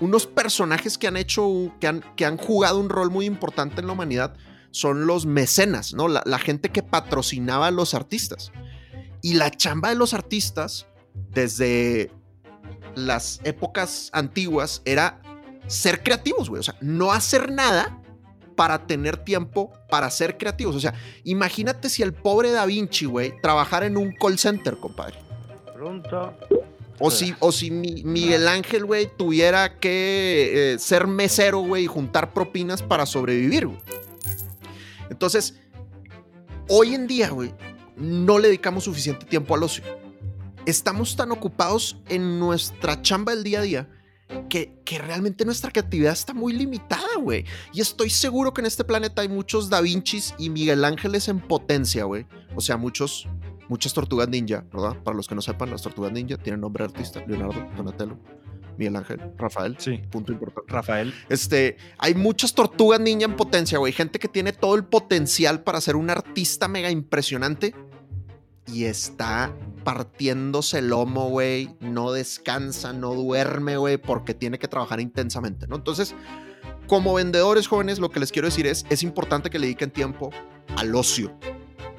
unos personajes que han hecho, que han, que han jugado un rol muy importante en la humanidad son los mecenas, ¿no? La, la gente que patrocinaba a los artistas. Y la chamba de los artistas, desde las épocas antiguas, era ser creativos, güey. O sea, no hacer nada para tener tiempo para ser creativos. O sea, imagínate si el pobre Da Vinci, güey, trabajara en un call center, compadre. Pronto. O si, o si mi- Miguel Ángel, güey, tuviera que eh, ser mesero, güey, y juntar propinas para sobrevivir, güey. Entonces, hoy en día, güey, no le dedicamos suficiente tiempo al ocio. Estamos tan ocupados en nuestra chamba del día a día que, que realmente nuestra creatividad está muy limitada, güey. Y estoy seguro que en este planeta hay muchos Da Vincis y Miguel Ángeles en potencia, güey. O sea, muchos, muchas tortugas ninja, ¿verdad? Para los que no sepan, las tortugas ninja tienen nombre de artista. Leonardo, Donatello, Miguel Ángel, Rafael. Sí. Punto importante. Rafael. Este, hay muchas tortugas ninja en potencia, güey. Gente que tiene todo el potencial para ser un artista mega impresionante y está partiéndose el lomo, güey. No descansa, no duerme, güey, porque tiene que trabajar intensamente, ¿no? Entonces, como vendedores jóvenes, lo que les quiero decir es, es importante que le dediquen tiempo al ocio.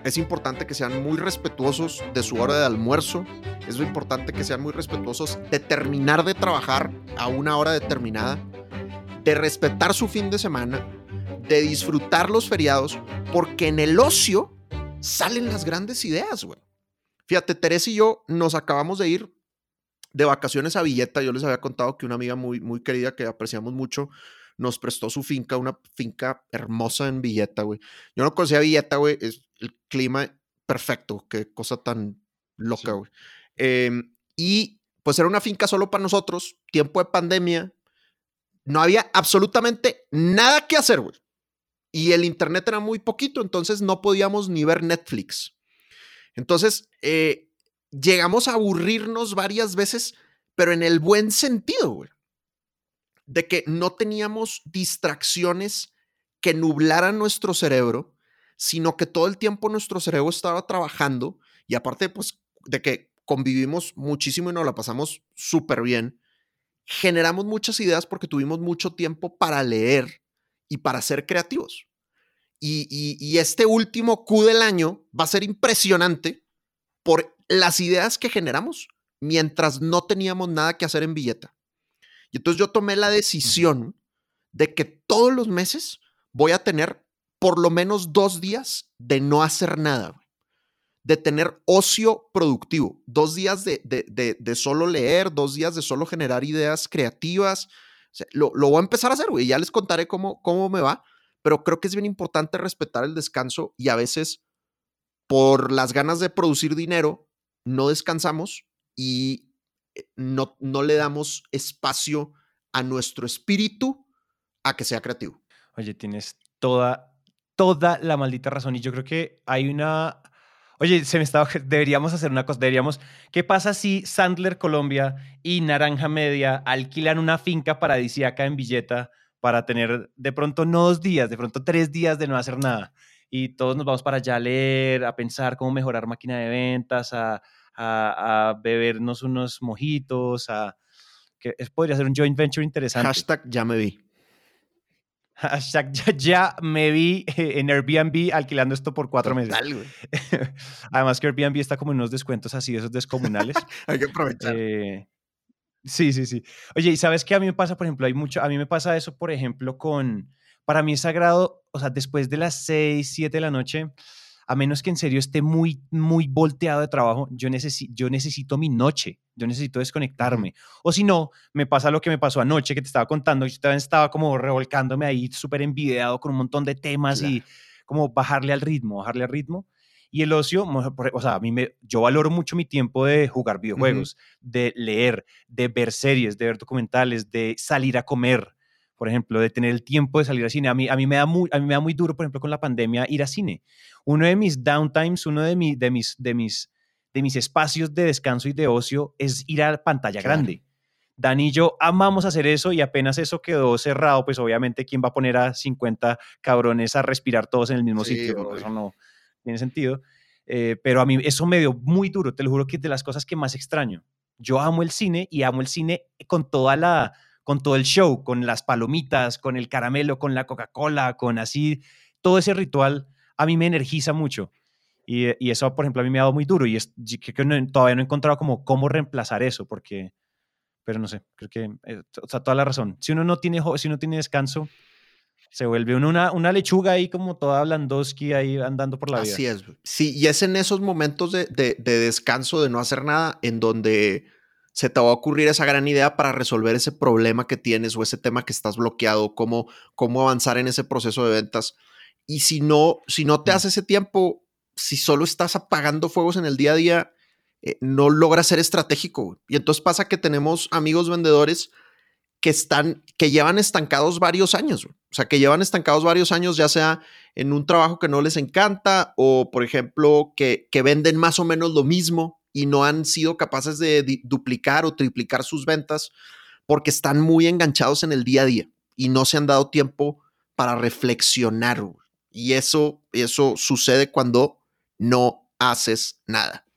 Es importante que sean muy respetuosos de su hora de almuerzo. Es importante que sean muy respetuosos de terminar de trabajar a una hora determinada de respetar su fin de semana, de disfrutar los feriados, porque en el ocio salen las grandes ideas, güey. Fíjate, Teresa y yo nos acabamos de ir de vacaciones a Villeta. Yo les había contado que una amiga muy, muy querida que apreciamos mucho nos prestó su finca, una finca hermosa en Villeta, güey. Yo no conocía Villeta, güey. Es el clima perfecto. Qué cosa tan loca, Sí. güey. Em, y pues era una finca solo para nosotros, tiempo de pandemia, no había absolutamente nada que hacer, güey. Y el internet era muy poquito, entonces no podíamos ni ver Netflix. Entonces, eh, llegamos a aburrirnos varias veces, pero en el buen sentido, güey. De que no teníamos distracciones que nublaran nuestro cerebro, sino que todo el tiempo nuestro cerebro estaba trabajando y aparte, pues, de que convivimos muchísimo y nos la pasamos súper bien, generamos muchas ideas porque tuvimos mucho tiempo para leer y para ser creativos. Y, este último Q del año va a ser impresionante por las ideas que generamos mientras no teníamos nada que hacer en billeta. Y entonces yo tomé la decisión de que todos los meses voy a tener por lo menos dos días de no hacer nada, de tener ocio productivo, dos días de, de, solo leer, dos días de solo generar ideas creativas. lo, lo, voy a empezar a hacer, güey. Ya les contaré cómo, cómo me va pero creo que es bien importante respetar el descanso y a veces por las ganas de producir dinero no descansamos y eh, no, no le damos espacio a nuestro espíritu a que sea creativo. Oye, tienes toda, toda la maldita razón y yo creo que hay una... Oye, se me estaba, *laughs* deberíamos hacer una cosa, deberíamos, ¿qué pasa si Sandler Colombia y Naranja Media alquilan una finca paradisíaca en Villeta para tener de pronto no dos días, de pronto tres días de no hacer nada. Y todos nos vamos para allá a leer, a pensar cómo mejorar máquina de ventas, a, a, bebernos unos mojitos, a que podría ser un joint venture interesante. Hashtag ya me vi. Hashtag ya, me vi en Airbnb alquilando esto por cuatro meses. *laughs* Además que Airbnb está como en unos descuentos así, esos descomunales. *laughs* Hay que aprovechar. Eh, Sí, sí, sí. Oye, ¿y sabes qué a mí me pasa, por ejemplo? Hay mucho, a mí me pasa eso, por ejemplo, con, para mí es sagrado, o sea, después de las 6, 7 de la noche, a menos que en serio esté muy, muy volteado de trabajo, yo, necesito yo necesito mi noche, yo necesito desconectarme. O si no, me pasa lo que me pasó anoche que te estaba contando, yo también estaba como revolcándome ahí, súper envidiado con un montón de temas y como bajarle al ritmo, bajarle al ritmo. Y el ocio, o sea, a mí me, yo valoro mucho mi tiempo de jugar videojuegos, de leer, de ver series, de ver documentales, de salir a comer, por ejemplo, de tener el tiempo de salir al cine. A mí, a mí, me, da muy, a mí me da muy duro, por ejemplo, con la pandemia, ir a cine. Uno de mis downtimes, uno de, mi, de, mis, de, mis, de mis espacios de descanso y de ocio es ir a la pantalla grande. Dani y yo amamos hacer eso y apenas eso quedó cerrado, pues obviamente, ¿quién va a poner a 50 cabrones a respirar todos en el mismo sitio? Eso no, tiene sentido. Eh, pero a mí eso me dio muy duro, te lo juro que es de las cosas que más extraño. Yo amo el cine y amo el cine con toda la, con todo el show, con las palomitas, con el caramelo, con la Coca-Cola, con así, todo ese ritual a mí me energiza mucho. Y, y, eso, por ejemplo, a mí me ha dado muy duro y es, que, que todavía no he encontrado como cómo reemplazar eso, porque, pero no sé, creo que, eh, o sea, toda la razón. Si uno no tiene, si uno tiene descanso, se vuelve una, una lechuga ahí como toda Blandowski ahí andando por la vida. Así es. Sí, y es en esos momentos de, de, descanso, de no hacer nada, en donde se te va a ocurrir esa gran idea para resolver ese problema que tienes o ese tema que estás bloqueado, cómo, cómo avanzar en ese proceso de ventas. Y si no, si no te hace ese tiempo, si solo estás apagando fuegos en el día a día, eh, no logras ser estratégico. Y entonces pasa que tenemos amigos vendedores que están, que llevan estancados varios años, o sea, que llevan estancados varios años, ya sea en un trabajo que no les encanta o, por ejemplo, que, que venden más o menos lo mismo y no han sido capaces de duplicar o triplicar sus ventas porque están muy enganchados en el día a día y no se han dado tiempo para reflexionar. Y eso, eso sucede cuando no haces nada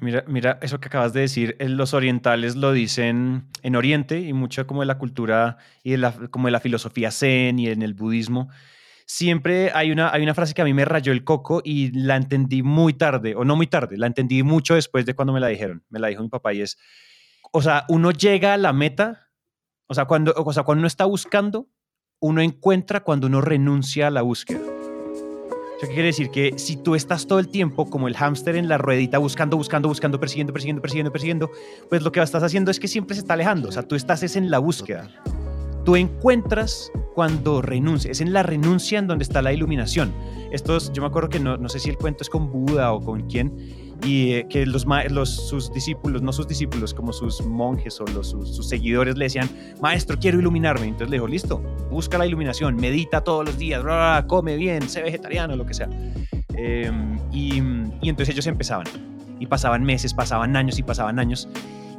mira, mira, eso que acabas de decir, eh, los orientales lo dicen en Oriente y mucho como de la cultura y de la, como de la filosofía zen y en el budismo. Siempre hay una, hay una frase que a mí me rayó el coco y la entendí muy tarde, o no muy tarde, la entendí mucho después de cuando me la dijeron. Me la dijo mi papá y es, o sea, uno llega a la meta, o sea, cuando, o sea, cuando uno está buscando, uno encuentra cuando uno renuncia a la búsqueda. ¿Qué quiere decir? Que si tú estás todo el tiempo como el hámster en la ruedita buscando, buscando, buscando, persiguiendo, persiguiendo, persiguiendo, persiguiendo, pues lo que estás haciendo es que siempre se está alejando. O sea, tú estás es en la búsqueda. Tú encuentras cuando renuncias, es en la renuncia en donde está la iluminación. Estos, yo me acuerdo que no, no sé si el cuento es con Buda o con quién, y eh, que los, los, sus discípulos, no sus discípulos, como sus monjes o los, sus, seguidores le decían, maestro, quiero iluminarme. Entonces le dijo, listo, busca la iluminación, medita todos los días, come bien, sé vegetariano, lo que sea. Em, y, y entonces ellos empezaban. Y pasaban meses, pasaban años y pasaban años.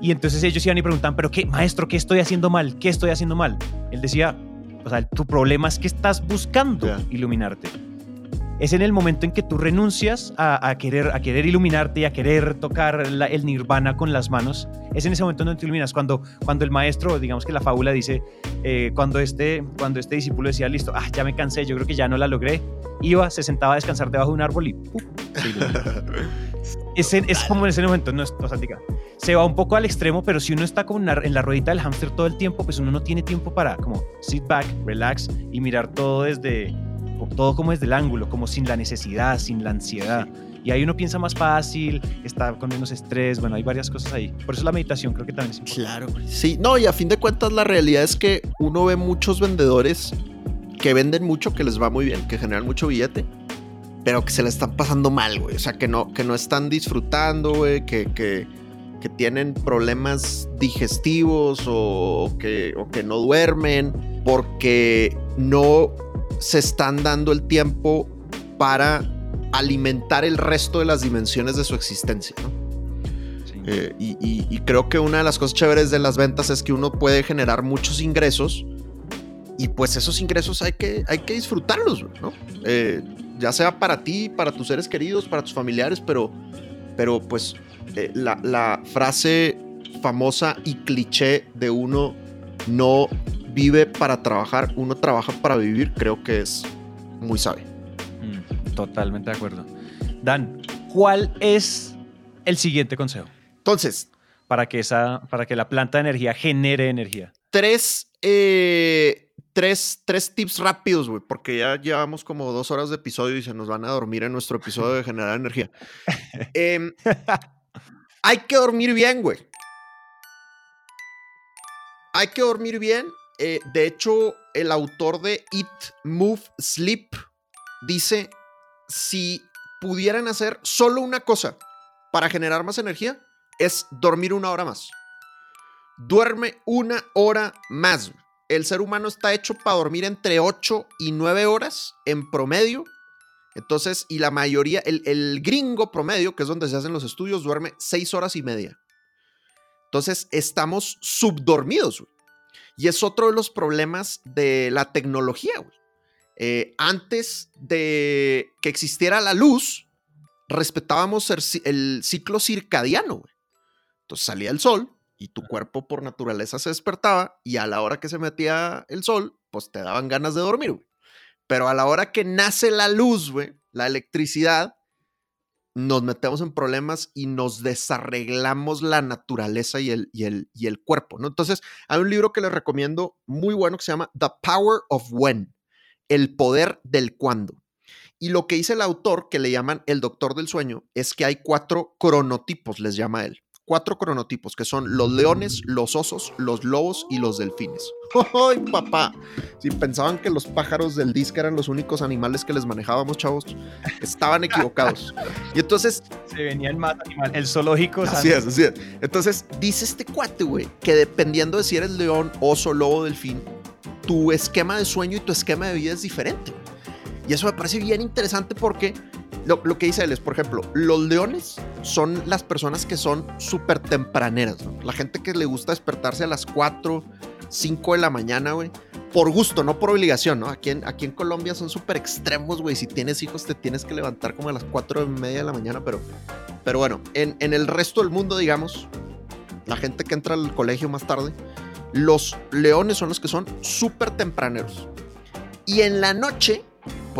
Y entonces ellos iban y preguntaban, pero qué, maestro, ¿qué estoy haciendo mal? ¿Qué estoy haciendo mal? Él decía, o sea, tu problema es que estás buscando Ya. iluminarte. Es en el momento en que tú renuncias a, a querer, a querer iluminarte y a querer tocar la- el nirvana con las manos. Es en ese momento donde te iluminas. Cuando, cuando el maestro, digamos que la fábula dice, eh, cuando, este, cuando este discípulo decía, listo, ah, ya me cansé, yo creo que ya no la logré, iba, se sentaba a descansar debajo de un árbol y ¡pum! se iluminó. *laughs* es, en- es como en ese momento, no es, o sea, diga, se va un poco al extremo, pero si uno está como en la, en la ruedita del hámster todo el tiempo, pues uno no tiene tiempo para como sit back, relax y mirar todo desde, todo como desde el ángulo, como sin la necesidad, sin la ansiedad. Y ahí uno piensa más fácil, está con menos estrés, bueno, hay varias cosas ahí. Por eso la meditación creo que también es importante. Claro. Sí, no, y a fin de cuentas la realidad es que uno ve muchos vendedores que venden mucho, que les va muy bien, que generan mucho billete, pero que se le están pasando mal, güey. O sea, que no, que no están disfrutando, güey, que, que, que tienen problemas digestivos o que, o que no duermen porque no se están dando el tiempo para alimentar el resto de las dimensiones de su existencia, ¿no? Sí. Eh, y, y- y creo que una de las cosas chéveres de las ventas es que uno puede generar muchos ingresos y pues esos ingresos hay que, hay que disfrutarlos, ¿no? Eh, ya sea para ti, para tus seres queridos, para tus familiares, pero, pero pues eh, la, la frase famosa y cliché de uno no vive para trabajar, uno trabaja para vivir, creo que es muy sabio. Mm, totalmente de acuerdo. Dan, ¿cuál es el siguiente consejo Entonces, para que, esa, para que la planta de energía genere energía? tres, eh, tres, tres tips rápidos, güey, porque ya llevamos como dos horas de episodio y se nos van a dormir en nuestro episodio de generar energía. *laughs* Em, hay que dormir bien, güey. Hay que dormir bien. Eh, de hecho, el autor de Eat, Move, Sleep dice, si pudieran hacer solo una cosa para generar más energía, es dormir una hora más. Duerme una hora más. El ser humano está hecho para dormir entre 8 y 9 horas en promedio. Entonces, y la mayoría, el, el gringo promedio, que es donde se hacen los estudios, duerme 6 horas y media. Entonces, estamos subdormidos. güey. Y es otro de los problemas de la tecnología. güey. Eh, antes de que existiera la luz, respetábamos el, el ciclo circadiano. güey. Entonces salía el sol y tu cuerpo por naturaleza se despertaba y a la hora que se metía el sol, pues te daban ganas de dormir, güey. Pero a la hora que nace la luz, güey, la electricidad, nos metemos en problemas y nos desarreglamos la naturaleza y el, y el, y el cuerpo, ¿no? Entonces, hay un libro que les recomiendo muy bueno que se llama The Power of When, el poder del cuándo. Y lo que dice el autor, que le llaman el doctor del sueño, es que hay cuatro cronotipos, les llama él. Cuatro cronotipos, que son los leones, los osos, los lobos y los delfines. *laughs* ¡Ay, papá! Si pensaban que los pájaros del disco eran los únicos animales que les manejábamos, chavos, estaban equivocados. Y entonces Se venía el más animal, el zoológico. Así es, así es. Entonces, dice este cuate, güey, que dependiendo de si eres león, oso, lobo, delfín, tu esquema de sueño y tu esquema de vida es diferente. Y eso me parece bien interesante porque lo, lo que dice él es, por ejemplo, los leones son las personas que son súper tempraneras. La gente que le gusta despertarse a las 4, 5 de la mañana, güey. Por gusto, no por obligación, ¿no? Aquí en, aquí en Colombia son súper extremos, güey. Si tienes hijos, te tienes que levantar como a las 4 y media de la mañana, pero pero bueno, en, en el resto del mundo, digamos, la gente que entra al colegio más tarde, los leones son los que son súper tempraneros. Y en la noche,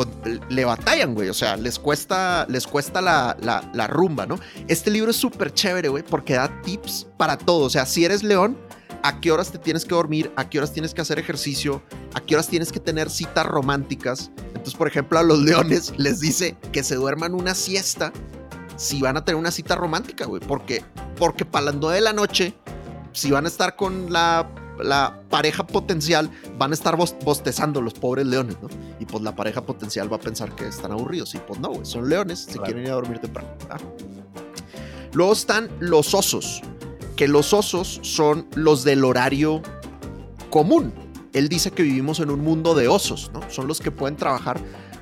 pues le batallan, güey. O sea, les cuesta, les cuesta la, la- rumba, ¿no? Este libro es súper chévere, güey, porque da tips para todo. O sea, si eres león, a qué horas te tienes que dormir, a qué horas tienes que hacer ejercicio, a qué horas tienes que tener citas románticas. Entonces, por ejemplo, a los leones *laughs* les dice que se duerman una siesta si van a tener una cita romántica, güey. Porque, porque para las 9 de la noche, si van a estar con la, la pareja potencial, van a estar bos- bostezando los pobres leones, ¿no? Y pues la pareja potencial va a pensar que están aburridos. Y pues no, güey, son leones, se Claro. quieren ir a dormir temprano. ¿ah? Luego están los osos, que los osos son los del horario común. Él dice que vivimos en un mundo de osos, ¿no? Son los que pueden trabajar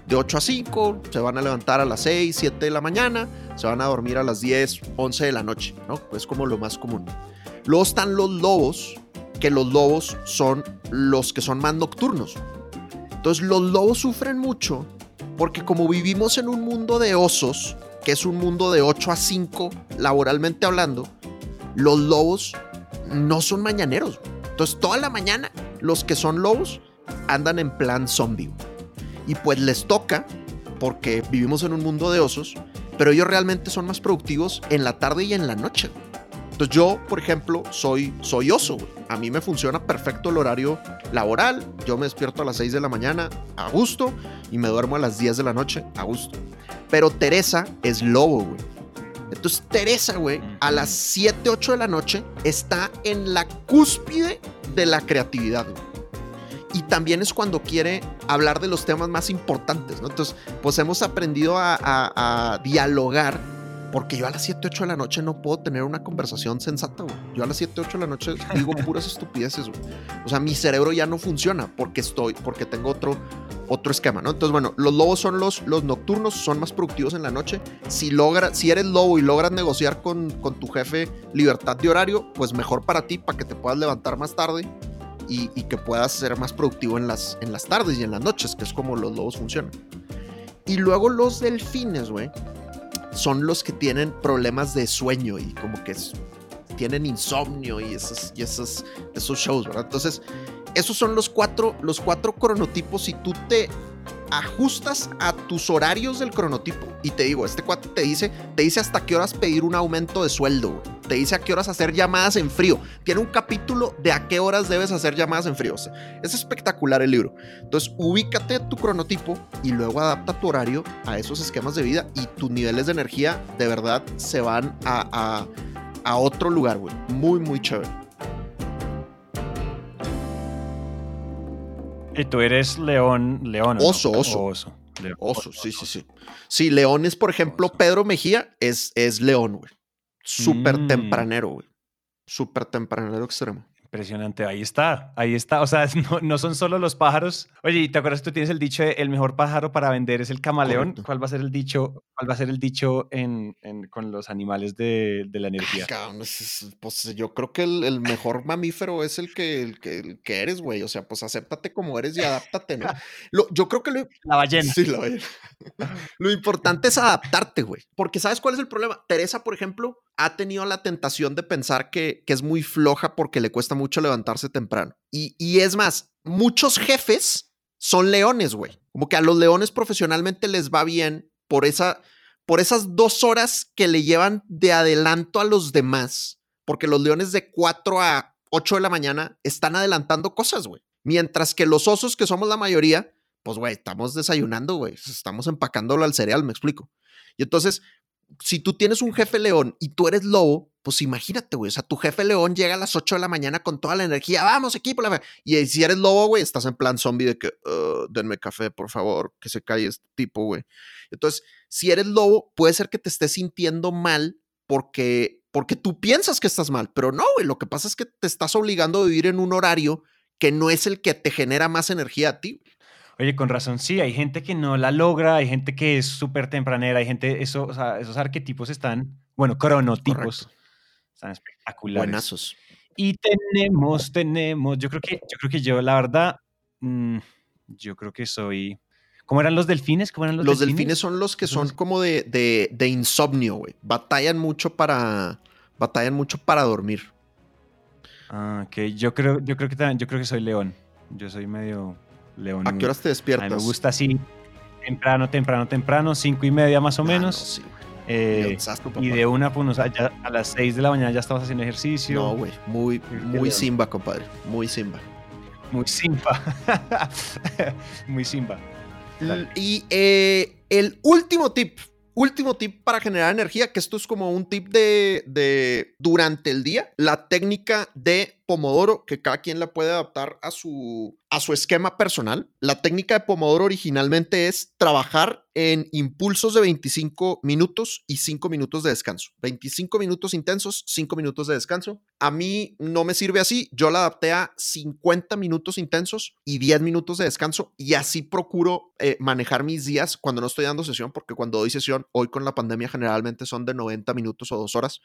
de 8 a 5, se van a levantar a las 6, 7 de la mañana, se van a dormir a las 10, 11 de la noche, ¿no? Pues como lo más común. Luego están los lobos, que los lobos son los que son más nocturnos. Entonces los lobos sufren mucho porque como vivimos en un mundo de osos, que es un mundo de 8 a 5 laboralmente hablando, los lobos no son mañaneros. Entonces toda la mañana los que son lobos andan en plan zombie. Y pues les toca, porque vivimos en un mundo de osos, pero ellos realmente son más productivos en la tarde y en la noche. Entonces yo, por ejemplo, soy, soy oso. A mí me funciona perfecto el horario laboral. Yo me despierto a las 6 de la mañana a gusto y me duermo a las 10 de la noche a gusto. Pero Teresa es lobo, güey. Entonces Teresa, güey, a las 7, 8 de la noche está en la cúspide de la creatividad, y también es cuando quiere hablar de los temas más importantes, ¿no? Entonces, pues hemos aprendido a, dialogar, porque yo a las 7, 8 de la noche no puedo tener una conversación sensata, güey. Yo a las 7, 8 de la noche digo *laughs* puras estupideces, güey. O sea, mi cerebro ya no funciona porque estoy, porque tengo otro, otro esquema, ¿no? Entonces, bueno, los lobos son los, los nocturnos, son más productivos en la noche. Si, logra, si eres lobo y logras negociar con, con tu jefe libertad de horario, pues mejor para ti, para que te puedas levantar más tarde y, que puedas ser más productivo en las, en las tardes y en las noches, que es como los lobos funcionan. Y luego los delfines, güey, son los que tienen problemas de sueño y como que tienen insomnio y esos, y esos, esos shows, ¿verdad? Entonces, esos son los cuatro, los cuatro cronotipos. Si tú te ajustas a tus horarios del cronotipo y te digo, este cuate te dice, te dice hasta qué horas pedir un aumento de sueldo, te dice a qué horas hacer llamadas en frío. Tiene un capítulo de a qué horas debes hacer llamadas en frío. es espectacular el libro. Entonces, ubícate tu cronotipo y luego adapta tu horario a esos esquemas de vida y tus niveles de energía de verdad se van a, a, otro lugar, güey. Muy, muy chévere. Y tú eres león, león. Oso, oso. oso. oso, sí, sí, sí. Sí, león es, por ejemplo, Pedro Mejía es, es león, güey. Súper mm. tempranero, güey. Súper tempranero extremo. Impresionante, ahí está, ahí está. O sea, *laughs* no, son solo los pájaros. Oye, ¿y te acuerdas tú tienes el dicho de el mejor pájaro para vender es el camaleón? ¿Cuál va a ser el dicho? ¿Cuál va a ser el dicho en, con los animales de, la energía? pues yo creo que el, mejor mamífero es el que, el que, eres, güey. O sea, pues acéptate como eres y adáptate, ¿no? yo creo que lo... La ballena. Sí, la ballena. *laughs* lo importante es adaptarte, güey. Porque ¿sabes cuál es el problema? Teresa, por ejemplo, ha tenido la tentación de pensar que, que es muy floja porque le cuesta mucho levantarse temprano. Y, y es más, muchos jefes son leones, güey. Como que a los leones profesionalmente les va bien por, esa, por esas dos horas que le llevan de adelanto a los demás. Porque los leones de 4 a 8 de la mañana están adelantando cosas, güey. Mientras que los osos, que somos la mayoría, pues, güey, estamos desayunando, güey. Estamos empacándolo al cereal, me explico. Y entonces, si tú tienes un jefe león y tú eres lobo, pues imagínate, güey. O sea, tu jefe león llega a las 8 de la mañana con toda la energía. Vamos, equipo. La y si eres lobo, güey, estás en plan zombie de que, uh, denme café, por favor, que se calle este tipo, güey. Entonces, si eres lobo, puede ser que te estés sintiendo mal porque, porque tú piensas que estás mal, pero no, güey. Lo que pasa es que te estás obligando a vivir en un horario que no es el que te genera más energía a ti. Oye, con razón, sí, hay gente que no la logra, hay gente que es súper tempranera, hay gente, eso, o sea, esos arquetipos están, bueno, cronotipos, están espectaculares. Buenazos. Y tenemos, tenemos, yo creo que, yo creo que yo, la verdad, mm, yo creo que soy, ¿cómo eran los delfines? ¿Cómo eran los, los delfines? son los que son como de, de, de insomnio, güey. Batallan mucho para, batallan mucho para dormir. Ah, ok, yo creo, yo creo que también, yo creo que soy león. Yo soy medio, León. ¿A qué horas te despiertas? me gusta así, temprano, temprano, temprano, cinco y media más o ah, menos. Eh, y de una, pues, a las seis de la mañana ya estamos haciendo ejercicio. No, güey, muy, muy simba, compadre, muy simba. Muy simba. *laughs* muy simba. Y eh, el último tip, último tip para generar energía, que esto es como un tip de, de durante el día, la técnica de Pomodoro que cada quien la puede adaptar a su, a su esquema personal. La técnica de Pomodoro originalmente es trabajar en impulsos de 25 minutos y 5 minutos de descanso. 25 minutos intensos, 5 minutos de descanso. A mí no me sirve así. Yo la adapté a 50 minutos intensos y 10 minutos de descanso y así procuro eh, manejar mis días cuando no estoy dando sesión, porque cuando doy sesión, hoy con la pandemia generalmente son de 90 minutos o 2 horas,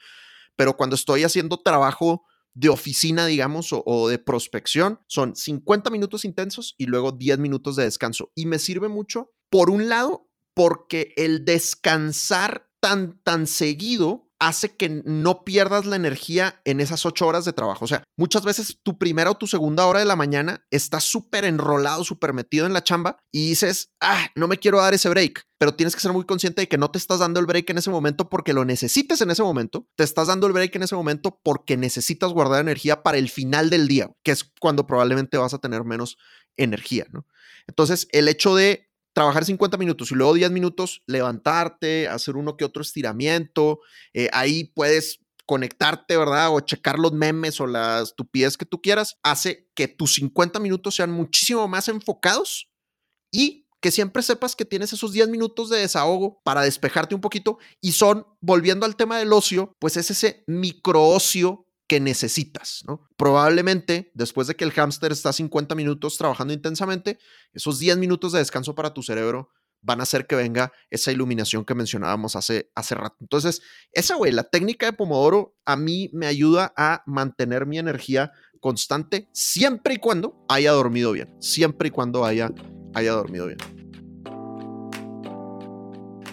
pero cuando estoy haciendo trabajo de oficina, digamos, o, de prospección, son 50 minutos intensos y luego 10 minutos de descanso. Y me sirve mucho, por un lado, porque el descansar tan, tan seguido hace que no pierdas la energía en esas ocho horas de trabajo. O sea, muchas veces tu primera o tu segunda hora de la mañana estás súper enrolado, súper metido en la chamba y dices, ah, no me quiero dar ese break, pero tienes que ser muy consciente de que no te estás dando el break en ese momento porque lo necesites en ese momento, te estás dando el break en ese momento porque necesitas guardar energía para el final del día, que es cuando probablemente vas a tener menos energía, ¿no? Entonces, el hecho de trabajar 50 minutos y luego 10 minutos levantarte, hacer uno que otro estiramiento. Eh, ahí puedes conectarte, ¿verdad? O checar los memes o las estupidez que tú quieras, hace que tus 50 minutos sean muchísimo más enfocados y que siempre sepas que tienes esos 10 minutos de desahogo para despejarte un poquito y son, volviendo al tema del ocio, pues es ese micro ocio que necesitas. Probablemente después de que el hámster está 50 minutos trabajando intensamente, esos 10 minutos de descanso para tu cerebro van a hacer que venga esa iluminación que mencionábamos hace, hace rato. Entonces, esa, güey, la técnica de Pomodoro a mí me ayuda a mantener mi energía constante siempre y cuando haya dormido bien, siempre y cuando haya, haya dormido bien.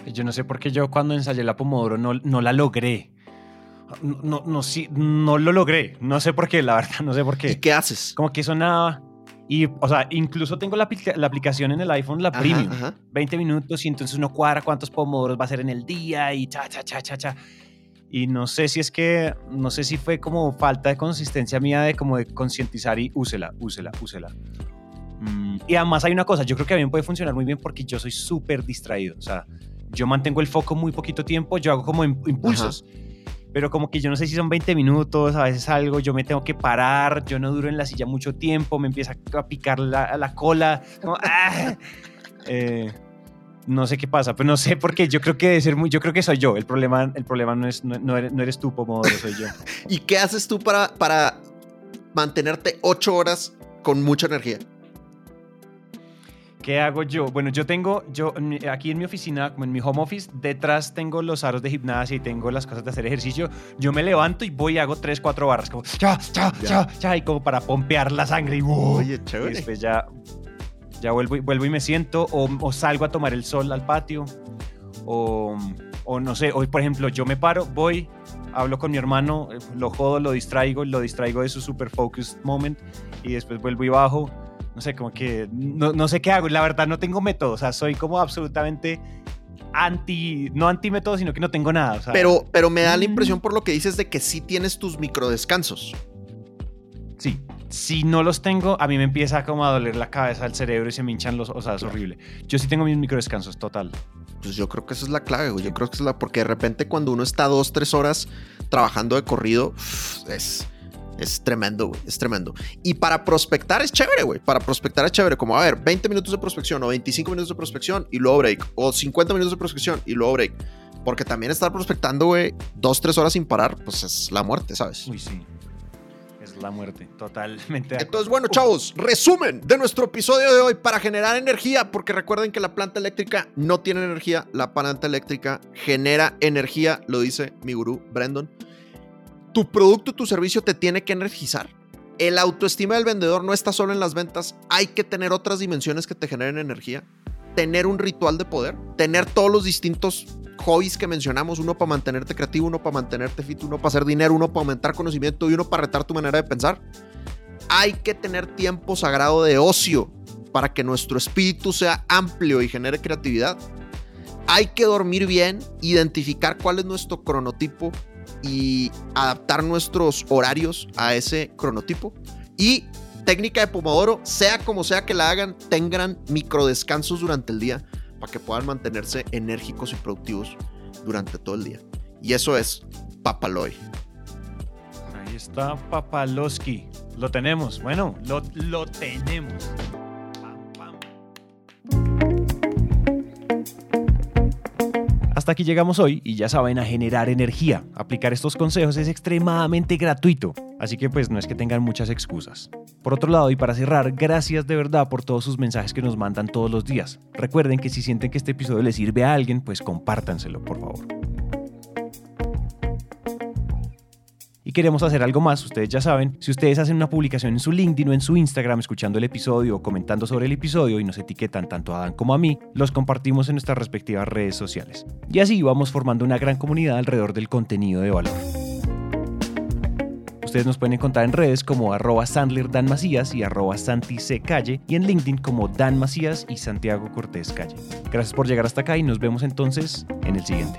Yo no sé por qué yo cuando ensayé la Pomodoro no, no la logré no, no, sí, no lo logré. No sé por qué, la verdad, *laughs* no sé por qué. ¿Y qué haces? Como que sonaba. Y, o sea, incluso tengo la, aplicación en el iPhone, la Premium. 20 minutos y entonces uno cuadra cuántos pomodoros va a ser en el día y cha, cha, cha, cha, cha. Y no sé si es que, no sé si fue como falta de consistencia mía de como de concientizar y úsela, úsela, úsela. Mm, y además hay una cosa, yo creo que a mí me puede funcionar muy bien porque yo soy súper distraído. O sea, yo mantengo el foco muy poquito tiempo, yo hago como impulsos pero como que yo no sé si son 20 minutos, a veces algo, yo me tengo que parar, yo no duro en la silla mucho tiempo, me empieza a picar la, la cola, *laughs* ¡ah! eh, no sé qué pasa, pero no sé por qué, yo creo que debe ser muy, yo creo que soy yo, el problema, el problema no, es, no, eres, no eres tú, Pomodoro, soy yo. *laughs* ¿Y qué haces tú para, para mantenerte 8 horas con mucha energía? ¿Qué hago yo? Bueno, yo tengo, yo aquí en mi oficina, como en mi home office, detrás tengo los aros de gimnasia y tengo las cosas de hacer ejercicio. Yo me levanto y voy y hago 3, 4 barras, como cha, cha, cha, cha, y como para pompear la sangre y, Oye, chévere. y después ya, ya vuelvo, y, vuelvo y me siento o, salgo a tomar el sol al patio o, o no sé, hoy por ejemplo yo me paro, voy, hablo con mi hermano, eh, lo jodo, lo distraigo, lo distraigo de su super focused moment y después vuelvo y bajo no sé, como que no, no sé qué hago. La verdad no tengo método, o sea, soy como absolutamente anti, no anti método, sino que no tengo nada. pero, pero me da la mm. impresión por lo que dices de que sí tienes tus micro descansos. Sí, si no los tengo, a mí me empieza como a doler la cabeza, el cerebro y se me hinchan los, o sea, es horrible. Yo sí tengo mis micro descansos, total. Pues yo creo que esa es la clave, güey. Yo creo que es la, porque de repente cuando uno está dos, tres horas trabajando de corrido, es es tremendo, güey. Es tremendo. Y para prospectar es chévere, güey. Para prospectar es chévere. Como, a ver, 20 minutos de prospección o 25 minutos de prospección y luego break. O 50 minutos de prospección y luego break. Porque también estar prospectando, güey, dos, tres horas sin parar, pues es la muerte, ¿sabes? Uy, sí. Es la muerte, totalmente. Entonces, bueno, chavos, resumen de nuestro episodio de hoy para generar energía, porque recuerden que la planta eléctrica no tiene energía, la planta eléctrica genera energía, lo dice mi gurú Brandon tu producto, tu servicio te tiene que energizar. El autoestima del vendedor no está solo en las ventas, hay que tener otras dimensiones que te generen energía, tener un ritual de poder, tener todos los distintos hobbies que mencionamos, uno para mantenerte creativo, uno para mantenerte fit, uno para hacer dinero, uno para aumentar conocimiento y uno para retar tu manera de pensar. Hay que tener tiempo sagrado de ocio para que nuestro espíritu sea amplio y genere creatividad. Hay que dormir bien, identificar cuál es nuestro cronotipo y adaptar nuestros horarios a ese cronotipo. Y técnica de Pomodoro, sea como sea que la hagan, tengan micro descansos durante el día para que puedan mantenerse enérgicos y productivos durante todo el día. Y eso es Papaloy. Ahí está Papaloski. Lo tenemos. Bueno, lo, lo tenemos. Pam, pam. Hasta aquí llegamos hoy y ya saben a generar energía. Aplicar estos consejos es extremadamente gratuito, así que pues no es que tengan muchas excusas. Por otro lado, y para cerrar, gracias de verdad por todos sus mensajes que nos mandan todos los días. Recuerden que si sienten que este episodio les sirve a alguien, pues compártanselo, por favor. Y queremos hacer algo más, ustedes ya saben, si ustedes hacen una publicación en su LinkedIn o en su Instagram escuchando el episodio o comentando sobre el episodio y nos etiquetan tanto a Dan como a mí, los compartimos en nuestras respectivas redes sociales. Y así vamos formando una gran comunidad alrededor del contenido de valor. Ustedes nos pueden encontrar en redes como arroba Sandler Dan Macías y arroba Santi C. Calle y en LinkedIn como Dan Macías y Santiago Cortés Calle. Gracias por llegar hasta acá y nos vemos entonces en el siguiente.